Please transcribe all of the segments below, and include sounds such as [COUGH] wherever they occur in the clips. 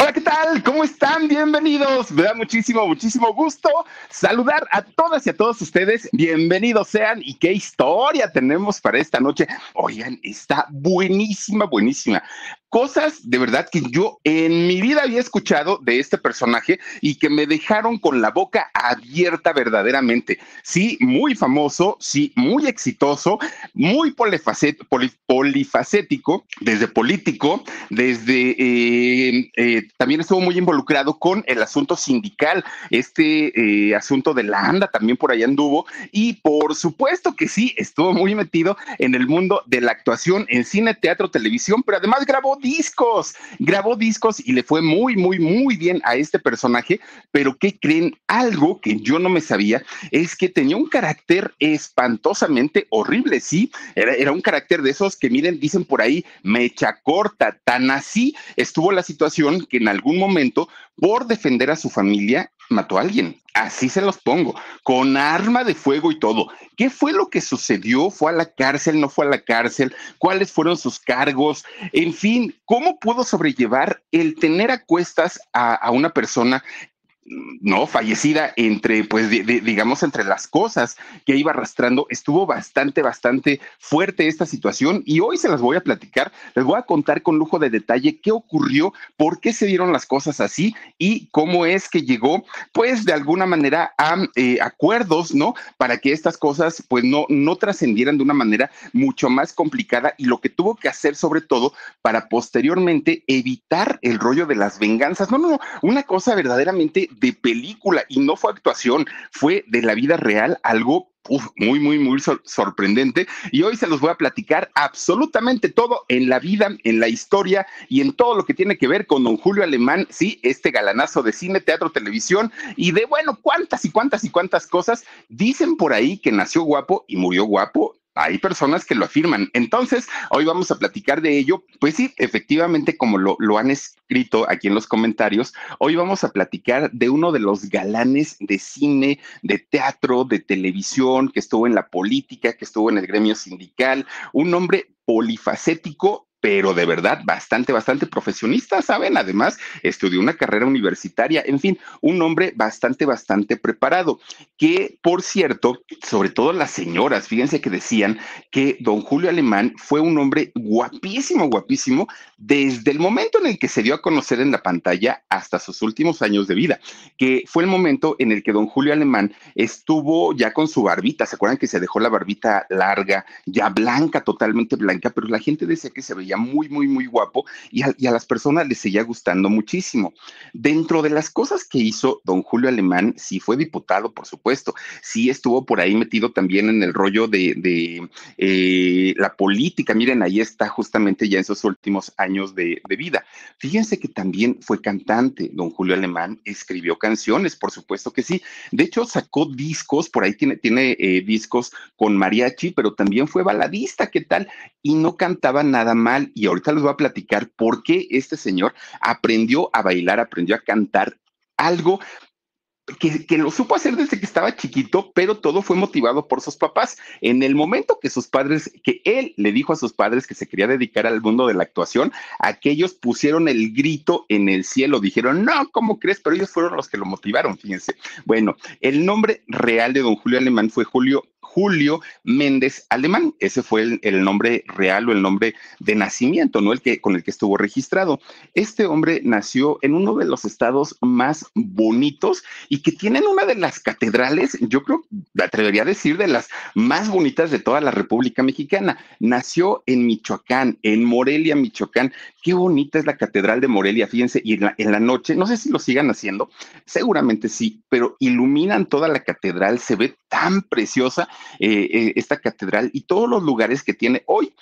Hola, ¿qué tal? ¿Cómo están? Bienvenidos. Me da muchísimo, muchísimo gusto saludar a todas y a todos ustedes. Bienvenidos sean y qué historia tenemos para esta noche. Oigan, está buenísima, buenísima cosas de verdad que yo en mi vida había escuchado de este personaje y que me dejaron con la boca abierta verdaderamente. Sí, muy famoso, sí, muy exitoso, muy polifacético, desde político, desde eh, eh, también estuvo muy involucrado con el asunto sindical, este eh, asunto de la ANDA también por allá anduvo y por supuesto que sí, estuvo muy metido en el mundo de la actuación en cine, teatro, televisión, pero además grabó discos, grabó discos y le fue muy, muy, muy bien a este personaje, pero ¿qué creen? Algo que yo no me sabía es que tenía un carácter espantosamente horrible, ¿sí? Era, era un carácter de esos que miren, dicen por ahí, mecha corta, tan así estuvo la situación que en algún momento, por defender a su familia, mató a alguien. Así se los pongo, con arma de fuego y todo. ¿Qué fue lo que sucedió? ¿Fue a la cárcel? ¿No fue a la cárcel? ¿Cuáles fueron sus cargos? En fin, ¿cómo pudo sobrellevar el tener a cuestas a, a una persona no fallecida entre pues digamos entre las cosas que iba arrastrando estuvo bastante bastante fuerte esta situación y hoy se las voy a platicar les voy a contar con lujo de detalle qué ocurrió por qué se dieron las cosas así y cómo es que llegó pues de alguna manera a eh, acuerdos no para que estas cosas pues no no trascendieran de una manera mucho más complicada y lo que tuvo que hacer sobre todo para posteriormente evitar el rollo de las venganzas. No no no una cosa verdaderamente de película y no fue actuación, fue de la vida real algo muy, muy, muy sorprendente. Y hoy se los voy a platicar absolutamente todo en la vida, en la historia y en todo lo que tiene que ver con don Julio Alemán, sí, este galanazo de cine, teatro, televisión y de, bueno, cuántas y cuántas y cuántas cosas. Dicen por ahí que nació guapo y murió guapo hay personas que lo afirman. Entonces, hoy vamos a platicar de ello. Pues sí, efectivamente, como lo, han escrito aquí en los comentarios, hoy vamos a platicar de uno de los galanes de cine, de teatro, de televisión, que estuvo en la política, que estuvo en el gremio sindical, un hombre polifacético pero de verdad bastante, bastante profesionista, ¿saben? Además, estudió una carrera universitaria, en fin, un hombre bastante, bastante preparado, que por cierto, sobre todo las señoras, fíjense que decían que don Julio Alemán fue un hombre guapísimo, guapísimo, desde el momento en el que se dio a conocer en la pantalla hasta sus últimos años de vida, que fue el momento en el que don Julio Alemán estuvo ya con su barbita, ¿se acuerdan que se dejó la barbita larga, ya blanca, totalmente blanca, pero la gente decía que se veía muy, muy, muy guapo y a, las personas les seguía gustando muchísimo. Dentro de las cosas que hizo don Julio Alemán, sí fue diputado, por supuesto, sí estuvo por ahí metido también en el rollo de, eh, la política. Miren, ahí está justamente ya en sus últimos años de, vida. Fíjense que también fue cantante, don Julio Alemán, escribió canciones, por supuesto que sí. De hecho, sacó discos, por ahí tiene, tiene eh, discos con mariachi, pero también fue baladista, ¿qué tal? Y no cantaba nada mal y ahorita les voy a platicar por qué este señor aprendió a bailar, aprendió a cantar algo que, que, lo supo hacer desde que estaba chiquito, pero todo fue motivado por sus papás. En el momento que sus padres, que él le dijo a sus padres que se quería dedicar al mundo de la actuación, aquellos pusieron el grito en el cielo, dijeron, no, ¿cómo crees? Pero ellos fueron los que lo motivaron, fíjense. Bueno, el nombre real de don Julio Alemán fue Julio Julio Méndez Alemán. Ese fue el, nombre real o el nombre de nacimiento, ¿no? El que con el que estuvo registrado. Este hombre nació en uno de los estados más bonitos y que tienen una de las catedrales, yo creo, me atrevería a decir, de las más bonitas de toda la República Mexicana. Nació en Michoacán, en Morelia, Michoacán. Qué bonita es la Catedral de Morelia, fíjense, y en la, noche, no sé si lo sigan haciendo, seguramente sí, pero iluminan toda la catedral, se ve tan preciosa eh, eh, esta catedral y todos los lugares que tiene hoy.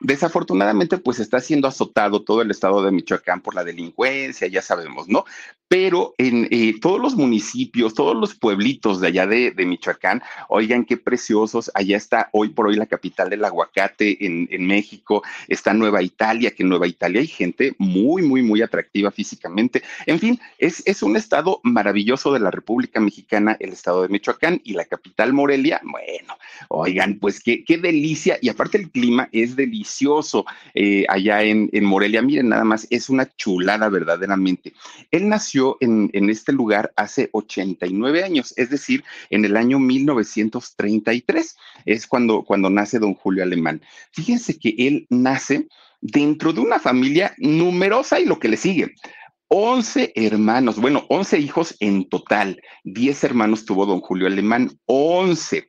Desafortunadamente, pues está siendo azotado todo el estado de Michoacán por la delincuencia, ya sabemos, ¿no? Pero en eh, todos los municipios, todos los pueblitos de allá de, Michoacán, oigan qué preciosos, allá está hoy por hoy la capital del aguacate en, México, está Nueva Italia, que en Nueva Italia hay gente muy, muy, muy atractiva físicamente. En fin, es, es un estado maravilloso de la República Mexicana, el estado de Michoacán y la capital Morelia, bueno, oigan, pues qué, qué delicia, y aparte el clima es delicioso eh, allá en, Morelia. Miren, nada más, es una chulada verdaderamente. Él nació en, este lugar hace 89 años, es decir, en el año 1933, es cuando, cuando nace don Julio Alemán. Fíjense que él nace dentro de una familia numerosa y lo que le sigue. 11 hermanos, bueno, 11 hijos en total, 10 hermanos tuvo don Julio Alemán, 11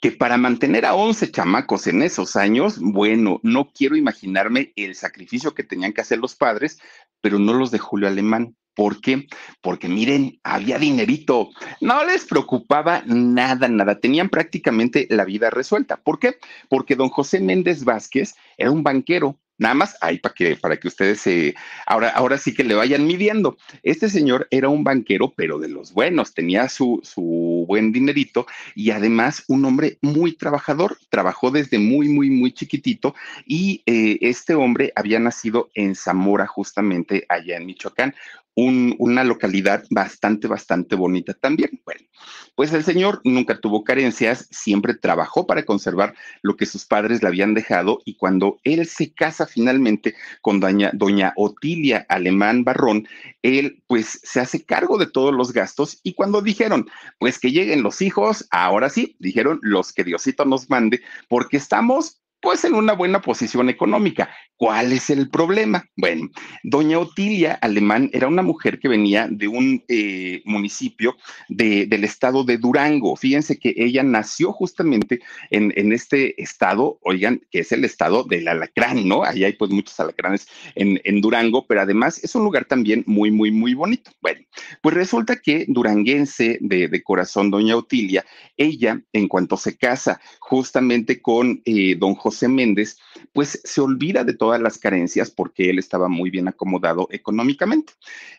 que para mantener a 11 chamacos en esos años, bueno, no quiero imaginarme el sacrificio que tenían que hacer los padres, pero no los de Julio Alemán. ¿Por qué? Porque miren, había dinerito, no les preocupaba nada, nada, tenían prácticamente la vida resuelta. ¿Por qué? Porque don José Méndez Vázquez era un banquero, Nada más ahí para que, para que ustedes se, ahora, ahora sí que le vayan midiendo. Este señor era un banquero, pero de los buenos, tenía su, su buen dinerito y además un hombre muy trabajador. Trabajó desde muy, muy, muy chiquitito y eh, este hombre había nacido en Zamora, justamente allá en Michoacán una localidad bastante, bastante bonita también. Bueno, pues el señor nunca tuvo carencias, siempre trabajó para conservar lo que sus padres le habían dejado y cuando él se casa finalmente con doña, doña Otilia Alemán Barrón, él pues se hace cargo de todos los gastos y cuando dijeron, pues que lleguen los hijos, ahora sí, dijeron los que Diosito nos mande, porque estamos pues en una buena posición económica. ¿Cuál es el problema? Bueno, doña Otilia Alemán era una mujer que venía de un eh, municipio del estado de Durango. Fíjense que ella nació justamente en, este estado, oigan, que es el estado del alacrán, ¿no? Ahí hay pues muchos alacranes en, en Durango, pero además es un lugar también muy, muy, muy bonito. Bueno, pues resulta que duranguense de, de corazón, doña Otilia, ella, en cuanto se casa justamente con eh, don José Méndez, pues se olvida de todas las carencias porque él estaba muy bien acomodado económicamente.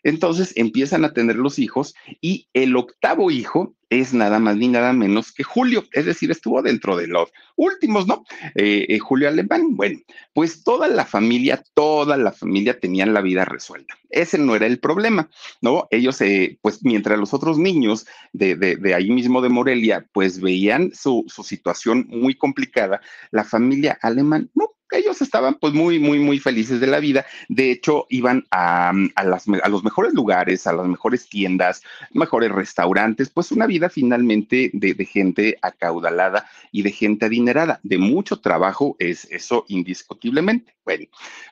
Entonces empiezan a tener los hijos y el octavo hijo es nada más ni nada menos que Julio, es decir, estuvo dentro de los últimos, ¿no? Eh, eh, Julio Alemán. Bueno, pues toda la familia, toda la familia tenían la vida resuelta. Ese no era el problema, ¿no? Ellos, eh, pues mientras los otros niños de, de, ahí mismo de Morelia, pues veían su, su situación muy complicada, la familia alemán, no, ellos estaban pues muy, muy, muy felices de la vida. De hecho, iban a, a, las, a, los mejores lugares, a las mejores tiendas, mejores restaurantes, pues una vida finalmente de, de, gente acaudalada y de gente adinerada. De mucho trabajo es eso indiscutiblemente. Bueno,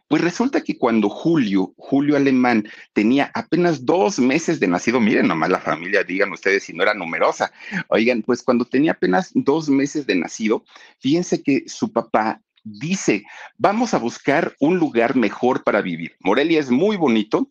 pues resulta que cuando Julio, Julio Alemán, tenía apenas dos meses de nacido, miren nomás la familia, digan ustedes si no era numerosa, oigan, pues cuando tenía apenas dos meses de nacido, fíjense que su papá dice, vamos a buscar un lugar mejor para vivir. Morelia es muy bonito,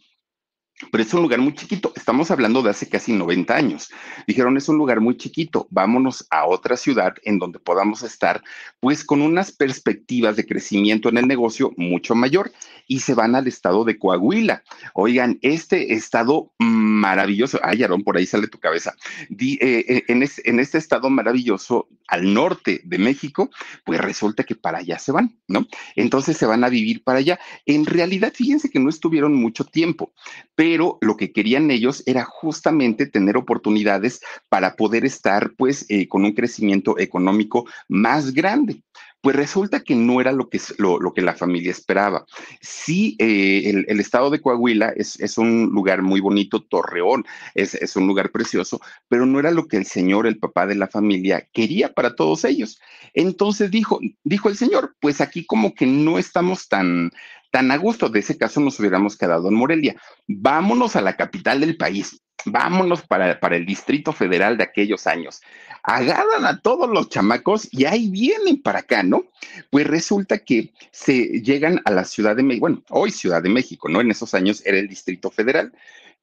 pero es un lugar muy chiquito. Estamos hablando de hace casi 90 años. Dijeron, es un lugar muy chiquito, vámonos a otra ciudad en donde podamos estar, pues con unas perspectivas de crecimiento en el negocio mucho mayor. Y se van al estado de Coahuila. Oigan, este estado maravilloso, ay, Aarón, por ahí sale tu cabeza. Eh, eh, en, en este estado maravilloso, al norte de México, pues resulta que para allá se van, ¿no? Entonces se van a vivir para allá. En realidad, fíjense que no estuvieron mucho tiempo, pero pero lo que querían ellos era justamente tener oportunidades para poder estar pues eh, con un crecimiento económico más grande. Pues resulta que no era lo que, lo, lo que la familia esperaba. Sí, eh, el, estado de Coahuila es, es, un lugar muy bonito, Torreón es, es, un lugar precioso, pero no era lo que el señor, el papá de la familia, quería para todos ellos. Entonces dijo, dijo el señor, pues aquí como que no estamos tan, tan a gusto. De ese caso nos hubiéramos quedado en Morelia. Vámonos a la capital del país. Vámonos para, para el Distrito Federal de aquellos años. Agarran a todos los chamacos y ahí vienen para acá, ¿no? Pues resulta que se llegan a la Ciudad de México, bueno, hoy Ciudad de México, ¿no? En esos años era el Distrito Federal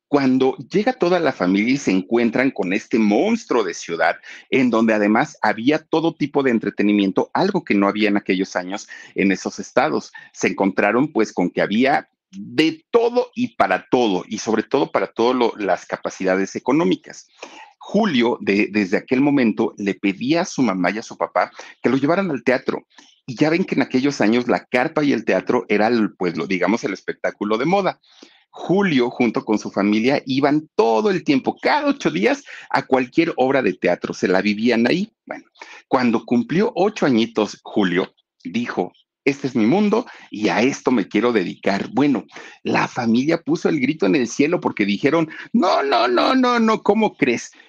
cuando llega toda la familia y se encuentran con este monstruo de ciudad, en donde además había todo tipo de entretenimiento, algo que no había en aquellos años en esos estados. Se encontraron pues con que había de todo y para todo, y sobre todo para todas las capacidades económicas. Julio, desde aquel momento, le pedía a su mamá y a su papá que lo llevaran al teatro. Y ya ven que en aquellos años la carpa y el teatro era, pues, lo, digamos, el espectáculo de moda. Julio, junto con su familia, iban todo el tiempo, cada ocho días, a cualquier obra de teatro, se la vivían ahí. Bueno, cuando cumplió ocho añitos, Julio dijo, este es mi mundo y a esto me quiero dedicar. Bueno, la familia puso el grito en el cielo porque dijeron, no, no, no, no, no, ¿cómo crees?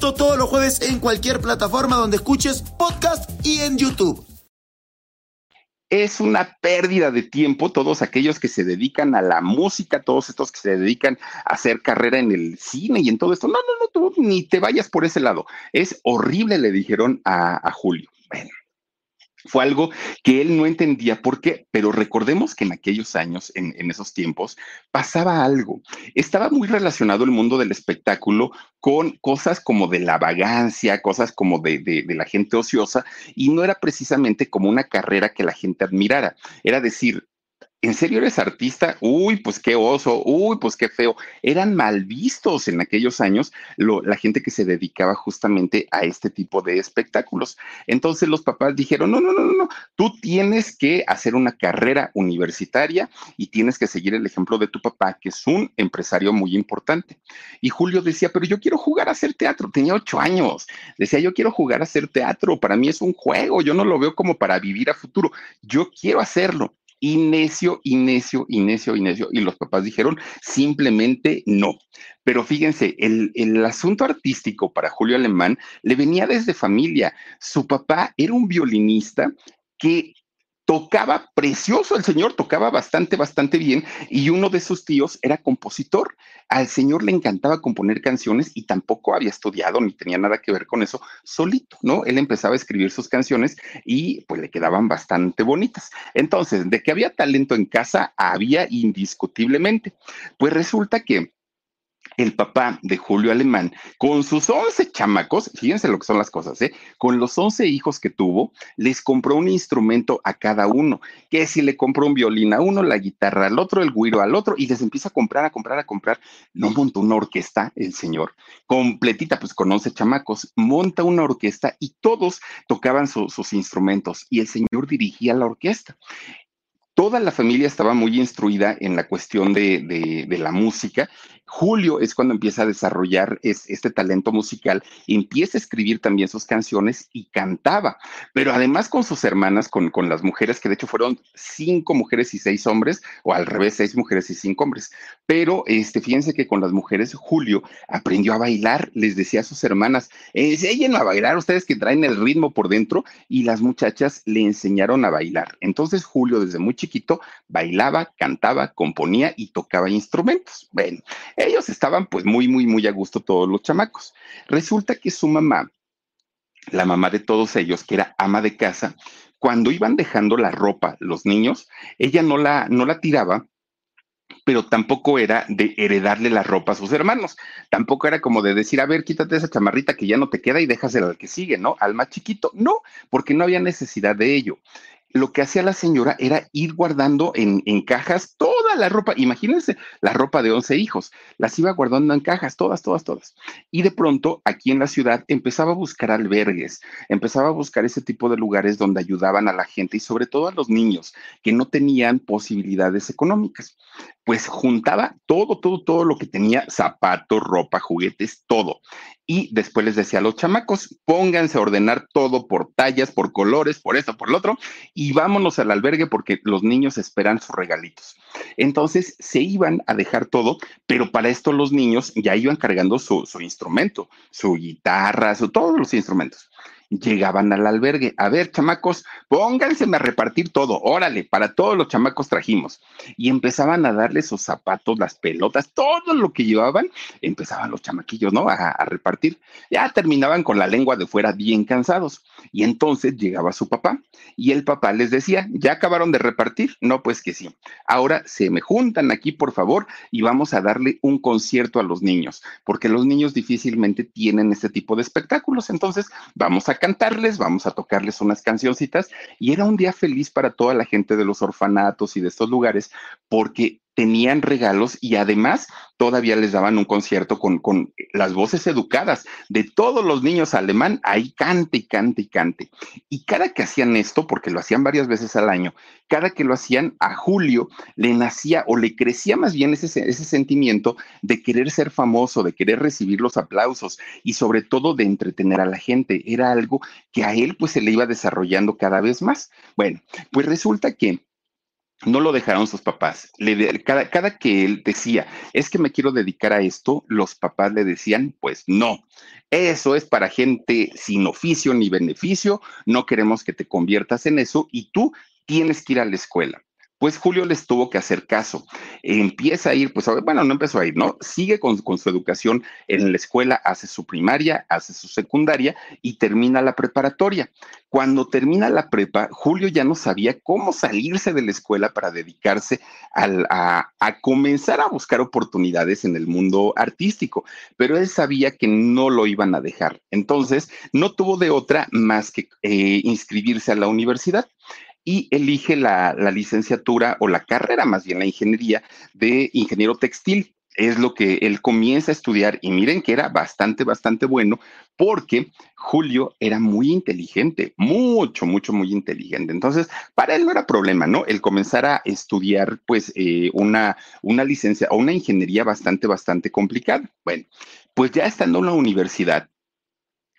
Todos los jueves en cualquier plataforma donde escuches podcast y en YouTube. Es una pérdida de tiempo todos aquellos que se dedican a la música, todos estos que se dedican a hacer carrera en el cine y en todo esto. No, no, no, tú ni te vayas por ese lado. Es horrible, le dijeron a Julio. Fue algo que él no entendía por qué, pero recordemos que en aquellos años, en, esos tiempos, pasaba algo. Estaba muy relacionado el mundo del espectáculo con cosas como de la vagancia, cosas como de, de la gente ociosa, y no era precisamente como una carrera que la gente admirara. Era decir, ¿En serio eres artista? Uy, pues qué oso, uy, pues qué feo. Eran mal vistos en aquellos años la gente que se dedicaba justamente a este tipo de espectáculos. Entonces los papás dijeron, no, no, no, no, tú tienes que hacer una carrera universitaria y tienes que seguir el ejemplo de tu papá, que es un empresario muy importante. Y Julio decía, pero yo quiero jugar a hacer teatro. Tenía ocho años. Decía, yo quiero jugar a hacer teatro. Para mí es un juego. Yo no lo veo como para vivir a futuro. Yo quiero hacerlo y necio, y necio, y necio, necio. Y los papás dijeron simplemente no. Pero fíjense, el, el, asunto artístico para Julio Alemán le venía desde familia. Su papá era un violinista que tocaba precioso, el señor tocaba bastante, bastante bien y uno de sus tíos era compositor. Al señor le encantaba componer canciones y tampoco había estudiado ni tenía nada que ver con eso solito, ¿no? Él empezaba a escribir sus canciones y pues le quedaban bastante bonitas. Entonces, de que había talento en casa, había indiscutiblemente. Pues resulta que el papá de Julio Alemán, con sus 11 chamacos, fíjense lo que son las cosas, ¿eh? con los 11 hijos que tuvo, les compró un instrumento a cada uno, que si le compró un violín a uno, la guitarra al otro, el guiro al otro, y les empieza a comprar, a comprar, a comprar. No montó una orquesta el señor, completita, pues con 11 chamacos, monta una orquesta y todos tocaban sus instrumentos y el señor dirigía la orquesta toda la familia estaba muy instruida en la cuestión de, la música Julio es cuando empieza a desarrollar este talento musical, empieza a escribir también sus canciones y cantaba, pero además con sus hermanas, con, las mujeres, que de hecho fueron cinco mujeres y seis hombres, o al revés, seis mujeres y cinco hombres. Pero este, fíjense que con las mujeres Julio aprendió a bailar, les decía a sus hermanas, enseñen a bailar, ustedes que traen el ritmo por dentro, y las muchachas le enseñaron a bailar. Entonces Julio desde muy chiquito bailaba, cantaba, componía y tocaba instrumentos. Bueno, ellos estaban pues muy, muy, muy a gusto todos los chamacos. Resulta que su mamá, la mamá de todos ellos, que era ama de casa, cuando iban dejando la ropa los niños, ella no la, no la tiraba, pero tampoco era de heredarle la ropa a sus hermanos. Tampoco era como de decir, a ver, quítate esa chamarrita que ya no te queda y déjasela al que sigue, ¿no? Al más chiquito. No, porque no había necesidad de ello lo que hacía la señora era ir guardando en, cajas toda la ropa. Imagínense la ropa de 11 hijos. Las iba guardando en cajas, todas, todas, todas. Y de pronto, aquí en la ciudad, empezaba a buscar albergues, empezaba a buscar ese tipo de lugares donde ayudaban a la gente y sobre todo a los niños que no tenían posibilidades económicas. Pues juntaba todo, todo, todo lo que tenía, zapatos, ropa, juguetes, todo y después les decía a los chamacos, pónganse a ordenar todo por tallas, por colores, por esto, por lo otro, y vámonos al albergue porque los niños esperan sus regalitos. Entonces se iban a dejar todo, pero para esto los niños ya iban cargando su, su instrumento, su guitarra, su, todos los instrumentos llegaban al albergue. A ver, chamacos, pónganse a repartir todo, órale, para todos los chamacos trajimos. Y empezaban a darle sus zapatos, las pelotas, todo lo que llevaban, empezaban los chamaquillos, ¿no? A, a repartir. Ya terminaban con la lengua de fuera bien cansados. Y entonces llegaba su papá y el papá les decía, ¿ya acabaron de repartir? No, pues que sí. Ahora se me juntan aquí, por favor, y vamos a darle un concierto a los niños, porque los niños difícilmente tienen este tipo de espectáculos. Entonces, vamos a cantarles, vamos a tocarles unas cancioncitas y era un día feliz para toda la gente de los orfanatos y de estos lugares porque tenían regalos y además todavía les daban un concierto con, con, las voces educadas de todos los niños alemán, ahí cante y cante y cante. Y cada que hacían esto, porque lo hacían varias veces al año, cada que lo hacían a Julio le nacía o le crecía más bien ese, ese sentimiento de querer ser famoso, de querer recibir los aplausos y sobre todo de entretener a la gente. Era algo que a él pues se le iba desarrollando cada vez más. Bueno, pues resulta que no lo dejaron sus papás. cada, cada, que él decía, es que me quiero dedicar a esto, los papás le decían, pues no, eso es para gente sin oficio ni beneficio, no queremos que te conviertas en eso y tú tienes que ir a la escuela. Pues Julio les tuvo que hacer caso. Empieza a ir, pues bueno, no empezó a ir, ¿no? Sigue con, su educación en la escuela, hace su primaria, hace su secundaria y termina la preparatoria. Cuando termina la prepa, Julio ya no sabía cómo salirse de la escuela para dedicarse a, a, comenzar a buscar oportunidades en el mundo artístico, pero él sabía que no lo iban a dejar. Entonces, no tuvo de otra más que eh, inscribirse a la universidad y elige la, licenciatura o la carrera, más bien la ingeniería de ingeniero textil es lo que él comienza a estudiar y miren que era bastante, bastante bueno porque Julio era muy inteligente, mucho, mucho, muy inteligente. Entonces, para él no era problema, ¿no? El comenzar a estudiar pues eh, una, una licencia o una ingeniería bastante, bastante complicada. Bueno, pues ya estando en la universidad,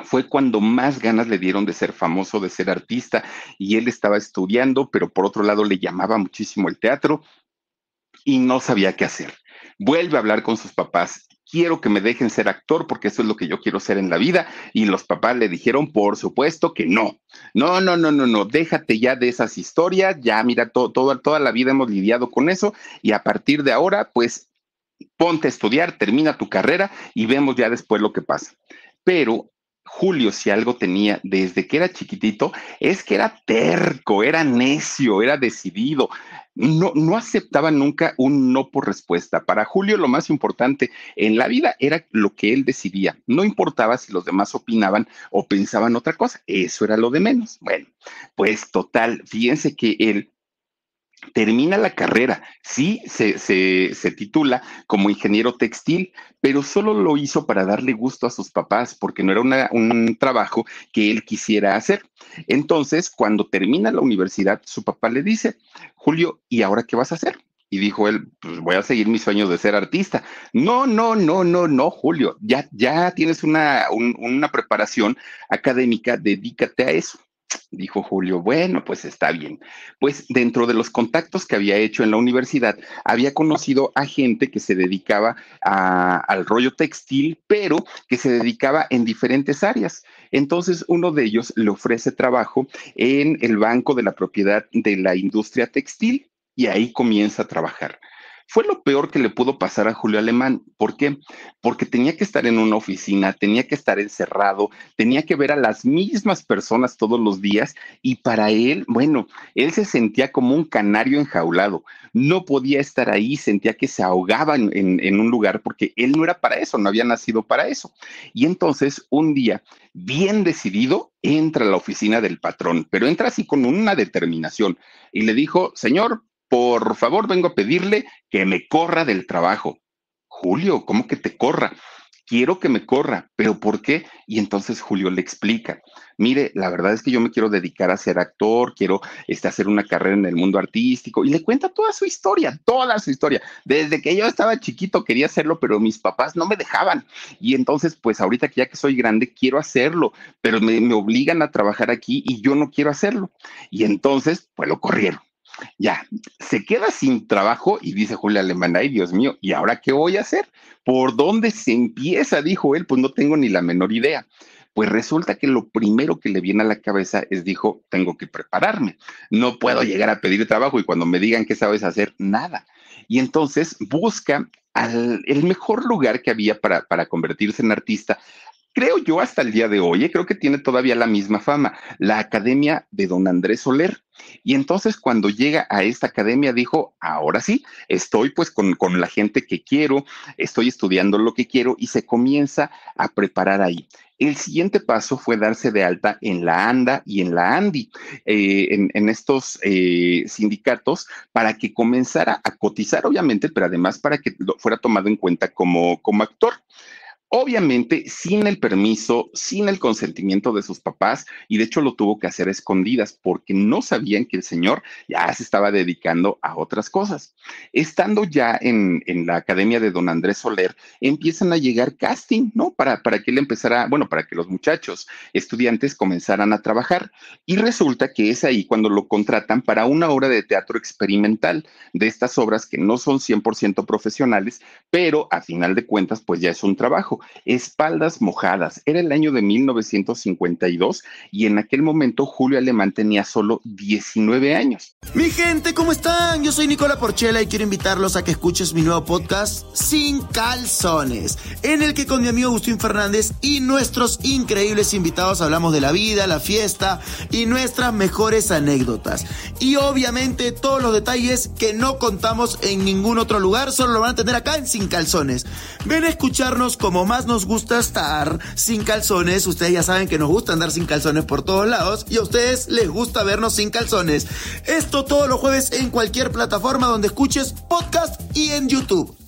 fue cuando más ganas le dieron de ser famoso, de ser artista, y él estaba estudiando, pero por otro lado le llamaba muchísimo el teatro y no sabía qué hacer. Vuelve a hablar con sus papás. Quiero que me dejen ser actor porque eso es lo que yo quiero ser en la vida. Y los papás le dijeron, por supuesto que no. No, no, no, no, no. Déjate ya de esas historias. Ya, mira, todo, toda la vida hemos lidiado con eso. Y a partir de ahora, pues ponte a estudiar, termina tu carrera y vemos ya después lo que pasa. Pero Julio, si algo tenía desde que era chiquitito, es que era terco, era necio, era decidido. No, no aceptaba nunca un no por respuesta. Para Julio lo más importante en la vida era lo que él decidía. No importaba si los demás opinaban o pensaban otra cosa. Eso era lo de menos. Bueno, pues total, fíjense que él termina la carrera, sí, se, se, titula como ingeniero textil, pero solo lo hizo para darle gusto a sus papás, porque no era un trabajo que él quisiera hacer. Entonces, cuando termina la universidad, su papá le dice, Julio, ¿y ahora qué vas a hacer? Y dijo él, pues voy a seguir mis sueños de ser artista. No, no, no, no, no, Julio, ya, ya tienes una, una preparación académica, dedícate a eso. Dijo Julio, bueno, pues está bien. Pues dentro de los contactos que había hecho en la universidad, había conocido a gente que se dedicaba al rollo textil, pero que se dedicaba en diferentes áreas. Entonces, uno de ellos le ofrece trabajo en el Banco de la Propiedad de la Industria Textil y ahí comienza a trabajar. Fue lo peor que le pudo pasar a Julio Alemán. ¿Por qué? Porque tenía que estar en una oficina, tenía que estar encerrado, tenía que ver a las mismas personas todos los días y para él, bueno, él se sentía como un canario enjaulado. No podía estar ahí, sentía que se ahogaba en, en un lugar porque él no era para eso, no había nacido para eso. Y entonces un día, bien decidido, entra a la oficina del patrón, pero entra así con una determinación y le dijo, señor, por favor, vengo a pedirle que me corra del trabajo. Julio, ¿cómo que te corra? Quiero que me corra, pero ¿por qué? Y entonces Julio le explica, mire, la verdad es que yo me quiero dedicar a ser actor, quiero este, hacer una carrera en el mundo artístico y le cuenta toda su historia, toda su historia. Desde que yo estaba chiquito quería hacerlo, pero mis papás no me dejaban. Y entonces, pues ahorita que ya que soy grande, quiero hacerlo, pero me, me obligan a trabajar aquí y yo no quiero hacerlo. Y entonces, pues lo corrieron ya, se queda sin trabajo y dice Julia Alemán, ay Dios mío, ¿y ahora qué voy a hacer? ¿Por dónde se empieza? Dijo él, pues no tengo ni la menor idea. Pues resulta que lo primero que le viene a la cabeza es, dijo, tengo que prepararme, no puedo llegar a pedir trabajo y cuando me digan qué sabes hacer, nada. Y entonces busca el mejor lugar que había para, para convertirse en artista, creo yo hasta el día de hoy, ¿eh? creo que tiene todavía la misma fama, la Academia de Don Andrés Soler. Y entonces cuando llega a esta academia dijo, ahora sí, estoy pues con, la gente que quiero, estoy estudiando lo que quiero y se comienza a preparar ahí. El siguiente paso fue darse de alta en la ANDA y en la ANDI, eh, en, estos eh, sindicatos, para que comenzara a cotizar, obviamente, pero además para que fuera tomado en cuenta como, como actor obviamente sin el permiso, sin el consentimiento de sus papás, y de hecho lo tuvo que hacer escondidas porque no sabían que el señor ya se estaba dedicando a otras cosas. Estando ya en, la academia de don Andrés Soler, empiezan a llegar casting, ¿no? Para, para que él empezara, bueno, para que los muchachos, estudiantes, comenzaran a trabajar. Y resulta que es ahí cuando lo contratan para una obra de teatro experimental, de estas obras que no son 100% profesionales, pero a final de cuentas, pues ya es un trabajo. Espaldas Mojadas. Era el año de 1952 y en aquel momento Julio Alemán tenía solo 19 años. Mi gente, ¿cómo están? Yo soy Nicola Porchela y quiero invitarlos a que escuches mi nuevo podcast Sin Calzones, en el que con mi amigo Agustín Fernández y nuestros increíbles invitados hablamos de la vida, la fiesta y nuestras mejores anécdotas. Y obviamente todos los detalles que no contamos en ningún otro lugar, solo lo van a tener acá en Sin Calzones. Ven a escucharnos como más nos gusta estar sin calzones. Ustedes ya saben que nos gusta andar sin calzones por todos lados y a ustedes les gusta vernos sin calzones. Esto todos los jueves en cualquier plataforma donde escuches podcast y en YouTube.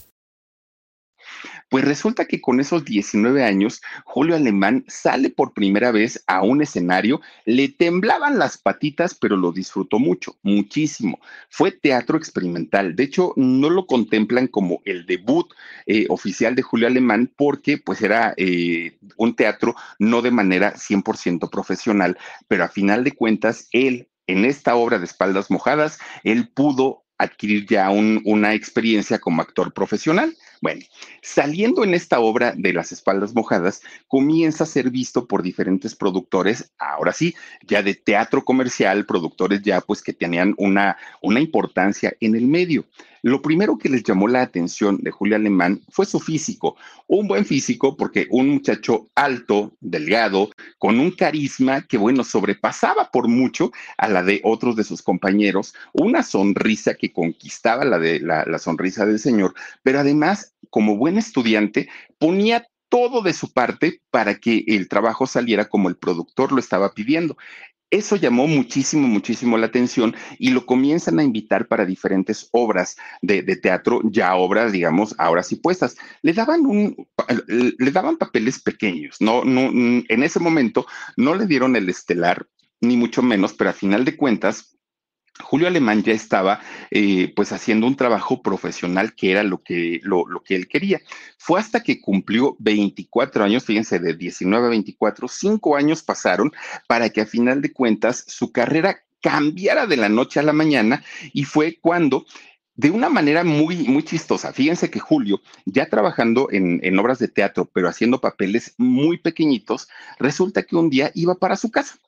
Pues resulta que con esos 19 años, Julio Alemán sale por primera vez a un escenario, le temblaban las patitas, pero lo disfrutó mucho, muchísimo. Fue teatro experimental, de hecho, no lo contemplan como el debut eh, oficial de Julio Alemán porque pues era eh, un teatro no de manera 100% profesional, pero a final de cuentas, él en esta obra de espaldas mojadas, él pudo adquirir ya una experiencia como actor profesional. Bueno, saliendo en esta obra de las espaldas mojadas, comienza a ser visto por diferentes productores, ahora sí, ya de teatro comercial, productores ya pues que tenían una, una importancia en el medio. Lo primero que les llamó la atención de Julio Alemán fue su físico, un buen físico porque un muchacho alto, delgado, con un carisma que, bueno, sobrepasaba por mucho a la de otros de sus compañeros, una sonrisa que conquistaba la de la, la sonrisa del señor, pero además, como buen estudiante, ponía todo de su parte para que el trabajo saliera como el productor lo estaba pidiendo. Eso llamó muchísimo, muchísimo la atención y lo comienzan a invitar para diferentes obras de, teatro, ya obras, digamos, ahora sí puestas. Le daban un, le daban papeles pequeños, no, no, en ese momento no le dieron el estelar, ni mucho menos, pero a final de cuentas, Julio Alemán ya estaba eh, pues haciendo un trabajo profesional que era lo que, lo, lo, que él quería. Fue hasta que cumplió 24 años, fíjense, de 19 a 24, cinco años pasaron para que a final de cuentas su carrera cambiara de la noche a la mañana y fue cuando de una manera muy, muy chistosa. Fíjense que Julio, ya trabajando en, en, obras de teatro, pero haciendo papeles muy pequeñitos, resulta que un día iba para su casa.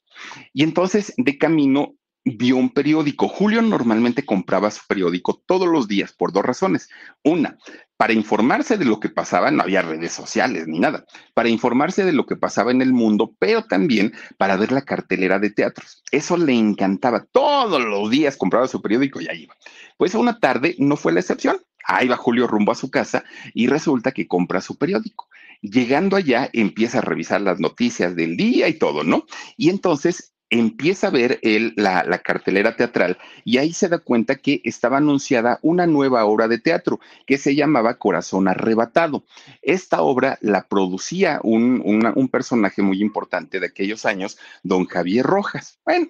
Y entonces, de camino, vio un periódico. Julio normalmente compraba su periódico todos los días por dos razones. Una, para informarse de lo que pasaba, no había redes sociales ni nada, para informarse de lo que pasaba en el mundo, pero también para ver la cartelera de teatros. Eso le encantaba. Todos los días compraba su periódico y ahí iba. Pues una tarde no fue la excepción. Ahí va Julio rumbo a su casa y resulta que compra su periódico. Llegando allá, empieza a revisar las noticias del día y todo, ¿no? Y entonces empieza a ver la, cartelera teatral y ahí se da cuenta que estaba anunciada una nueva obra de teatro que se llamaba Corazón Arrebatado. Esta obra la producía un, personaje muy importante de aquellos años, don Javier Rojas. Bueno,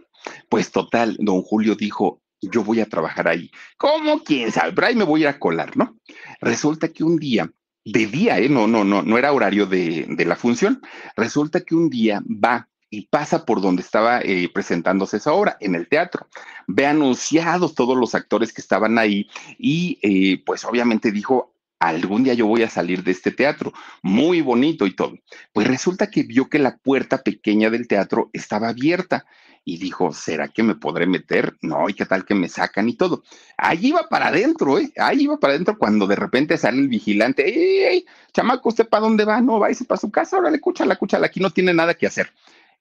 pues total, don Julio dijo, yo voy a trabajar ahí. ¿Cómo? ¿Quién sabe? Pero ahí me voy a colar, ¿no? Resulta que un día de día, ¿eh? no, no, no, no era horario de, la función. Resulta que un día va y pasa por donde estaba eh, presentándose esa obra, en el teatro. Ve anunciados todos los actores que estaban ahí y eh, pues obviamente dijo, algún día yo voy a salir de este teatro, muy bonito y todo. Pues resulta que vio que la puerta pequeña del teatro estaba abierta y dijo, ¿será que me podré meter? No, y qué tal que me sacan y todo. Ahí iba para adentro, ¿eh? Ahí iba para adentro cuando de repente sale el vigilante, ¡ey, chamaco, usted para dónde va? No, y para su casa, órale, cúchala, cúchala, aquí no tiene nada que hacer.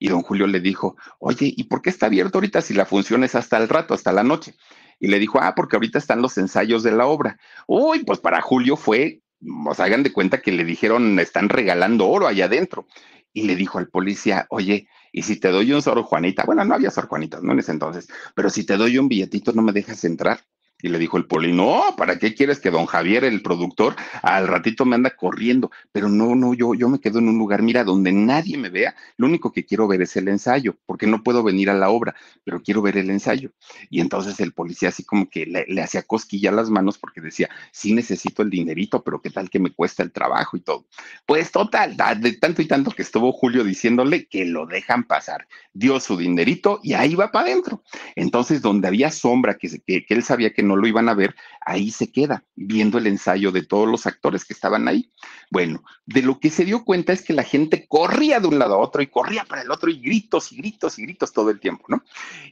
Y don Julio le dijo, oye, ¿y por qué está abierto ahorita si la función es hasta el rato, hasta la noche? Y le dijo, ah, porque ahorita están los ensayos de la obra. Uy, pues para Julio fue, o sea, hagan de cuenta que le dijeron, están regalando oro allá adentro. Y le dijo al policía, oye, ¿y si te doy un Sor Juanita? Bueno, no había Sor Juanitas, ¿no? En ese entonces, pero si te doy un billetito, ¿no me dejas entrar? Y le dijo el poli, no, ¿para qué quieres que don Javier, el productor, al ratito me anda corriendo? Pero no, no, yo, yo me quedo en un lugar, mira, donde nadie me vea, lo único que quiero ver es el ensayo, porque no puedo venir a la obra, pero quiero ver el ensayo. Y entonces el policía así como que le, hacía cosquilla las manos porque decía, sí necesito el dinerito, pero qué tal que me cuesta el trabajo y todo. Pues total, de tanto y tanto que estuvo Julio diciéndole que lo dejan pasar, dio su dinerito y ahí va para adentro. Entonces, donde había sombra, que, que, que él sabía que no lo iban a ver, ahí se queda, viendo el ensayo de todos los actores que estaban ahí. Bueno, de lo que se dio cuenta es que la gente corría de un lado a otro y corría para el otro y gritos y gritos y gritos todo el tiempo, ¿no?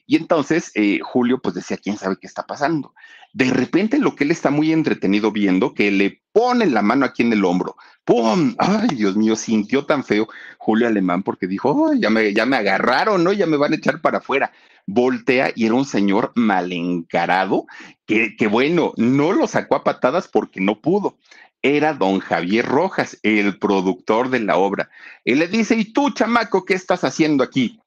Y entonces eh, Julio pues decía, ¿quién sabe qué está pasando? De repente lo que él está muy entretenido viendo, que le pone la mano aquí en el hombro, ¡pum! ¡Ay, Dios mío! Sintió tan feo Julio Alemán porque dijo, ya, me, ya me agarraron, ¿no? Ya me van a echar para afuera voltea y era un señor mal encarado, que, bueno, no lo sacó a patadas porque no pudo. Era don Javier Rojas, el productor de la obra. Él le dice, ¿y tú, chamaco, qué estás haciendo aquí?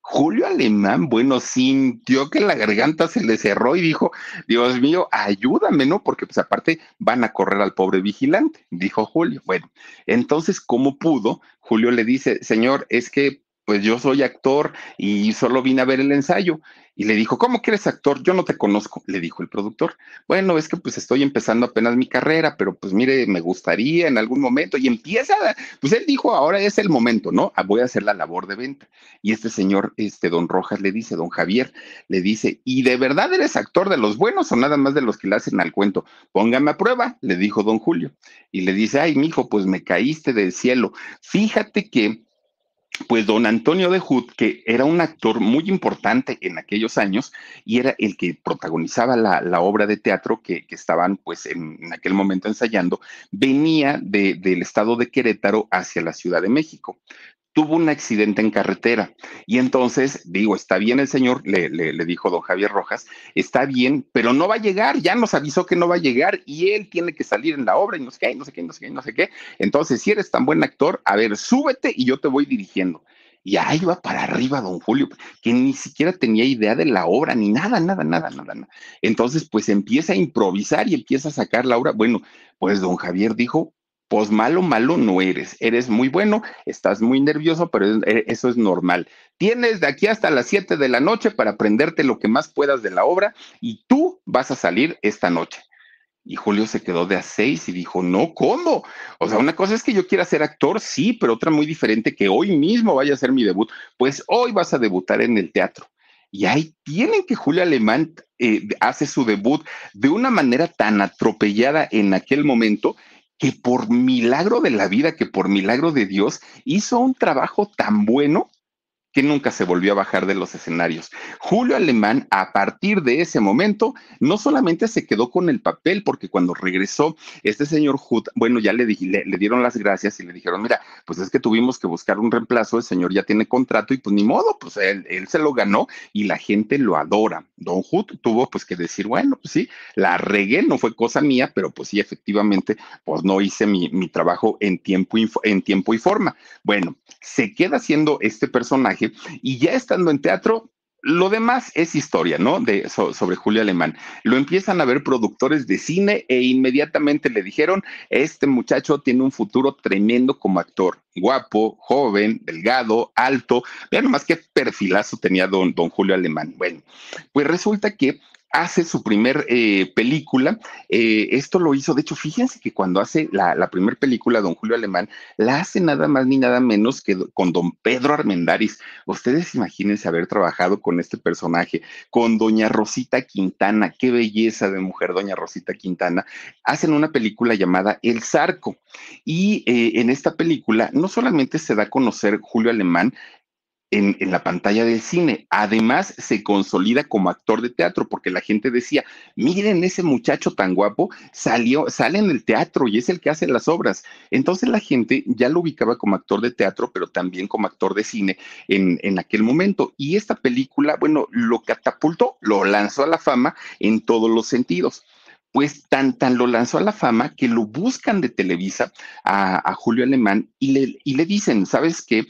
Julio Alemán, bueno, sintió que la garganta se le cerró y dijo, Dios mío, ayúdame, ¿no? Porque pues aparte van a correr al pobre vigilante, dijo Julio. Bueno, entonces, ¿cómo pudo? Julio le dice, señor, es que pues yo soy actor y solo vine a ver el ensayo. Y le dijo, ¿cómo que eres actor? Yo no te conozco, le dijo el productor. Bueno, es que pues estoy empezando apenas mi carrera, pero pues mire, me gustaría en algún momento. Y empieza, pues él dijo, ahora es el momento, ¿no? Ah, voy a hacer la labor de venta. Y este señor, este don Rojas, le dice, don Javier, le dice, ¿y de verdad eres actor de los buenos o nada más de los que le hacen al cuento? Póngame a prueba, le dijo don Julio. Y le dice, ay, mijo, pues me caíste del cielo. Fíjate que pues don Antonio de Hood, que era un actor muy importante en aquellos años y era el que protagonizaba la, obra de teatro que, estaban pues en, aquel momento ensayando, venía del estado de Querétaro hacia la Ciudad de México tuvo un accidente en carretera. Y entonces, digo, está bien el señor, le, le, dijo don Javier Rojas, está bien, pero no va a llegar, ya nos avisó que no va a llegar y él tiene que salir en la obra y no sé qué, no sé qué, no sé qué, no sé qué. Entonces, si eres tan buen actor, a ver, súbete y yo te voy dirigiendo. Y ahí va para arriba don Julio, que ni siquiera tenía idea de la obra, ni nada, nada, nada, nada, nada. Entonces, pues empieza a improvisar y empieza a sacar la obra. Bueno, pues don Javier dijo, pues malo, malo no eres. Eres muy bueno, estás muy nervioso, pero e, eso es normal. Tienes de aquí hasta las 7 de la noche para aprenderte lo que más puedas de la obra y tú vas a salir esta noche. Y Julio se quedó de a seis y dijo, no, ¿cómo? O sea, una cosa es que yo quiera ser actor, sí, pero otra muy diferente, que hoy mismo vaya a ser mi debut. Pues hoy vas a debutar en el teatro. Y ahí tienen que Julio Alemán eh, hace su debut de una manera tan atropellada en aquel momento que por milagro de la vida, que por milagro de Dios, hizo un trabajo tan bueno que nunca se volvió a bajar de los escenarios. Julio Alemán, a partir de ese momento, no solamente se quedó con el papel, porque cuando regresó este señor Hood, bueno, ya le, le, dieron las gracias y le dijeron, mira, pues es que tuvimos que buscar un reemplazo, el señor ya tiene contrato y pues ni modo, pues él, se lo ganó y la gente lo adora. Don Hood tuvo pues que decir, bueno, pues sí, la regué, no fue cosa mía, pero pues sí, efectivamente, pues no hice mi, mi trabajo en tiempo, en tiempo y forma. Bueno, se queda haciendo este personaje y ya estando en teatro, lo demás es historia, ¿no? De, sobre Julio Alemán. Lo empiezan a ver productores de cine e inmediatamente le dijeron, este muchacho tiene un futuro tremendo como actor, guapo, joven, delgado, alto. Vean nomás qué perfilazo tenía don, don Julio Alemán. Bueno, pues resulta que hace su primer eh, película. Eh, esto lo hizo, de hecho, fíjense que cuando hace la, primera película, don Julio Alemán, la hace nada más ni nada menos que con don Pedro Armendáriz. Ustedes imagínense haber trabajado con este personaje, con doña Rosita Quintana, qué belleza de mujer, doña Rosita Quintana. Hacen una película llamada El Zarco. Y eh, en esta película no solamente se da a conocer Julio Alemán, en, la pantalla del cine. Además, se consolida como actor de teatro, porque la gente decía, miren ese muchacho tan guapo, salió, sale en el teatro y es el que hace las obras. Entonces la gente ya lo ubicaba como actor de teatro, pero también como actor de cine en, en aquel momento. Y esta película, bueno, lo catapultó, lo lanzó a la fama en todos los sentidos pues tan, tan lo lanzó a la fama que lo buscan de Televisa a, Julio Alemán y le, y le dicen, ¿sabes qué?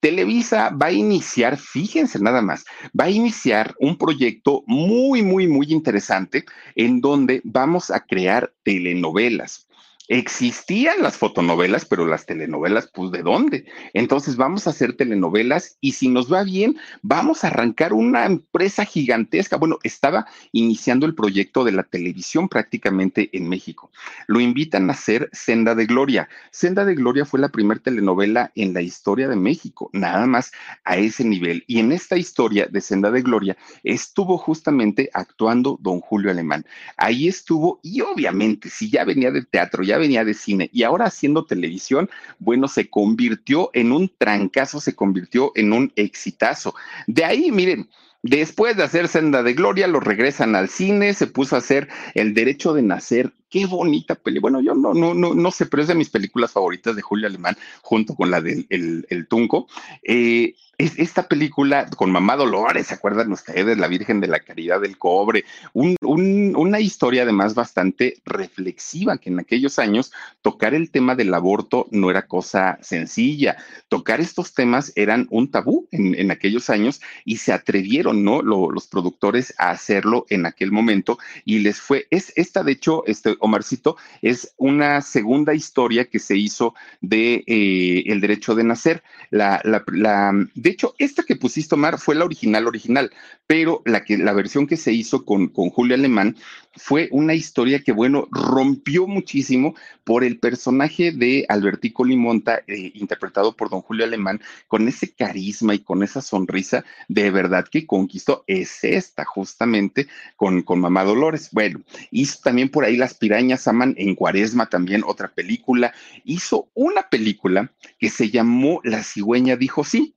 Televisa va a iniciar, fíjense nada más, va a iniciar un proyecto muy, muy, muy interesante en donde vamos a crear telenovelas. Existían las fotonovelas, pero las telenovelas, pues ¿de dónde? Entonces vamos a hacer telenovelas y si nos va bien, vamos a arrancar una empresa gigantesca. Bueno, estaba iniciando el proyecto de la televisión prácticamente en México. Lo invitan a hacer Senda de Gloria. Senda de Gloria fue la primera telenovela en la historia de México, nada más a ese nivel. Y en esta historia de Senda de Gloria estuvo justamente actuando don Julio Alemán. Ahí estuvo y obviamente si ya venía de teatro, ya venía de cine y ahora haciendo televisión, bueno, se convirtió en un trancazo, se convirtió en un exitazo. De ahí, miren, Después de hacer Senda de Gloria, lo regresan al cine, se puso a hacer El Derecho de Nacer. Qué bonita peli. Bueno, yo no, no, no, no sé, pero es de mis películas favoritas de Julio Alemán, junto con la del el, el Tunco. Eh, esta película con Mamá Dolores, ¿se acuerdan ustedes? La Virgen de la Caridad del Cobre, una historia además bastante reflexiva, que en aquellos años tocar el tema del aborto no era cosa sencilla, tocar estos temas eran un tabú en, aquellos años y se atrevieron, ¿no? los productores a hacerlo en aquel momento y les fue, es esta de hecho, este Omarcito, es una segunda historia que se hizo de eh, El Derecho de Nacer, de hecho, esta que pusiste, Omar, fue la original, original, pero la, que, la versión que se hizo con, con Julio Alemán fue una historia que, bueno, rompió muchísimo por el personaje de Albertico Limonta, eh, interpretado por don Julio Alemán, con ese carisma y con esa sonrisa de verdad que conquistó. Es esta, justamente, con, con Mamá Dolores. Bueno, hizo también por ahí Las Pirañas Aman en Cuaresma, también otra película. Hizo una película que se llamó La cigüeña dijo sí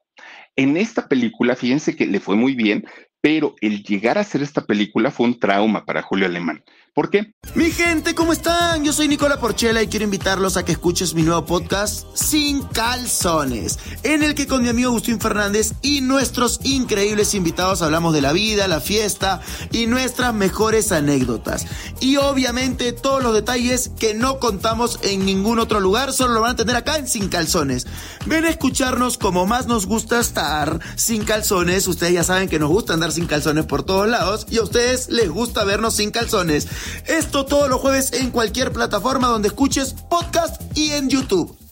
en esta película, fíjense que le fue muy bien, pero el llegar a hacer esta película fue un trauma para Julio Alemán. ¿Por qué? Mi gente, ¿cómo están? Yo soy Nicola Porchela y quiero invitarlos a que escuches mi nuevo podcast Sin Calzones, en el que con mi amigo Agustín Fernández y nuestros increíbles invitados hablamos de la vida, la fiesta y nuestras mejores anécdotas. Y obviamente todos los detalles que no contamos en ningún otro lugar, solo lo van a tener acá en Sin Calzones. Ven a escucharnos como más nos gusta estar sin calzones. Ustedes ya saben que nos gusta andar sin calzones por todos lados y a ustedes les gusta vernos sin calzones. Esto todos los jueves en cualquier plataforma donde escuches podcast y en YouTube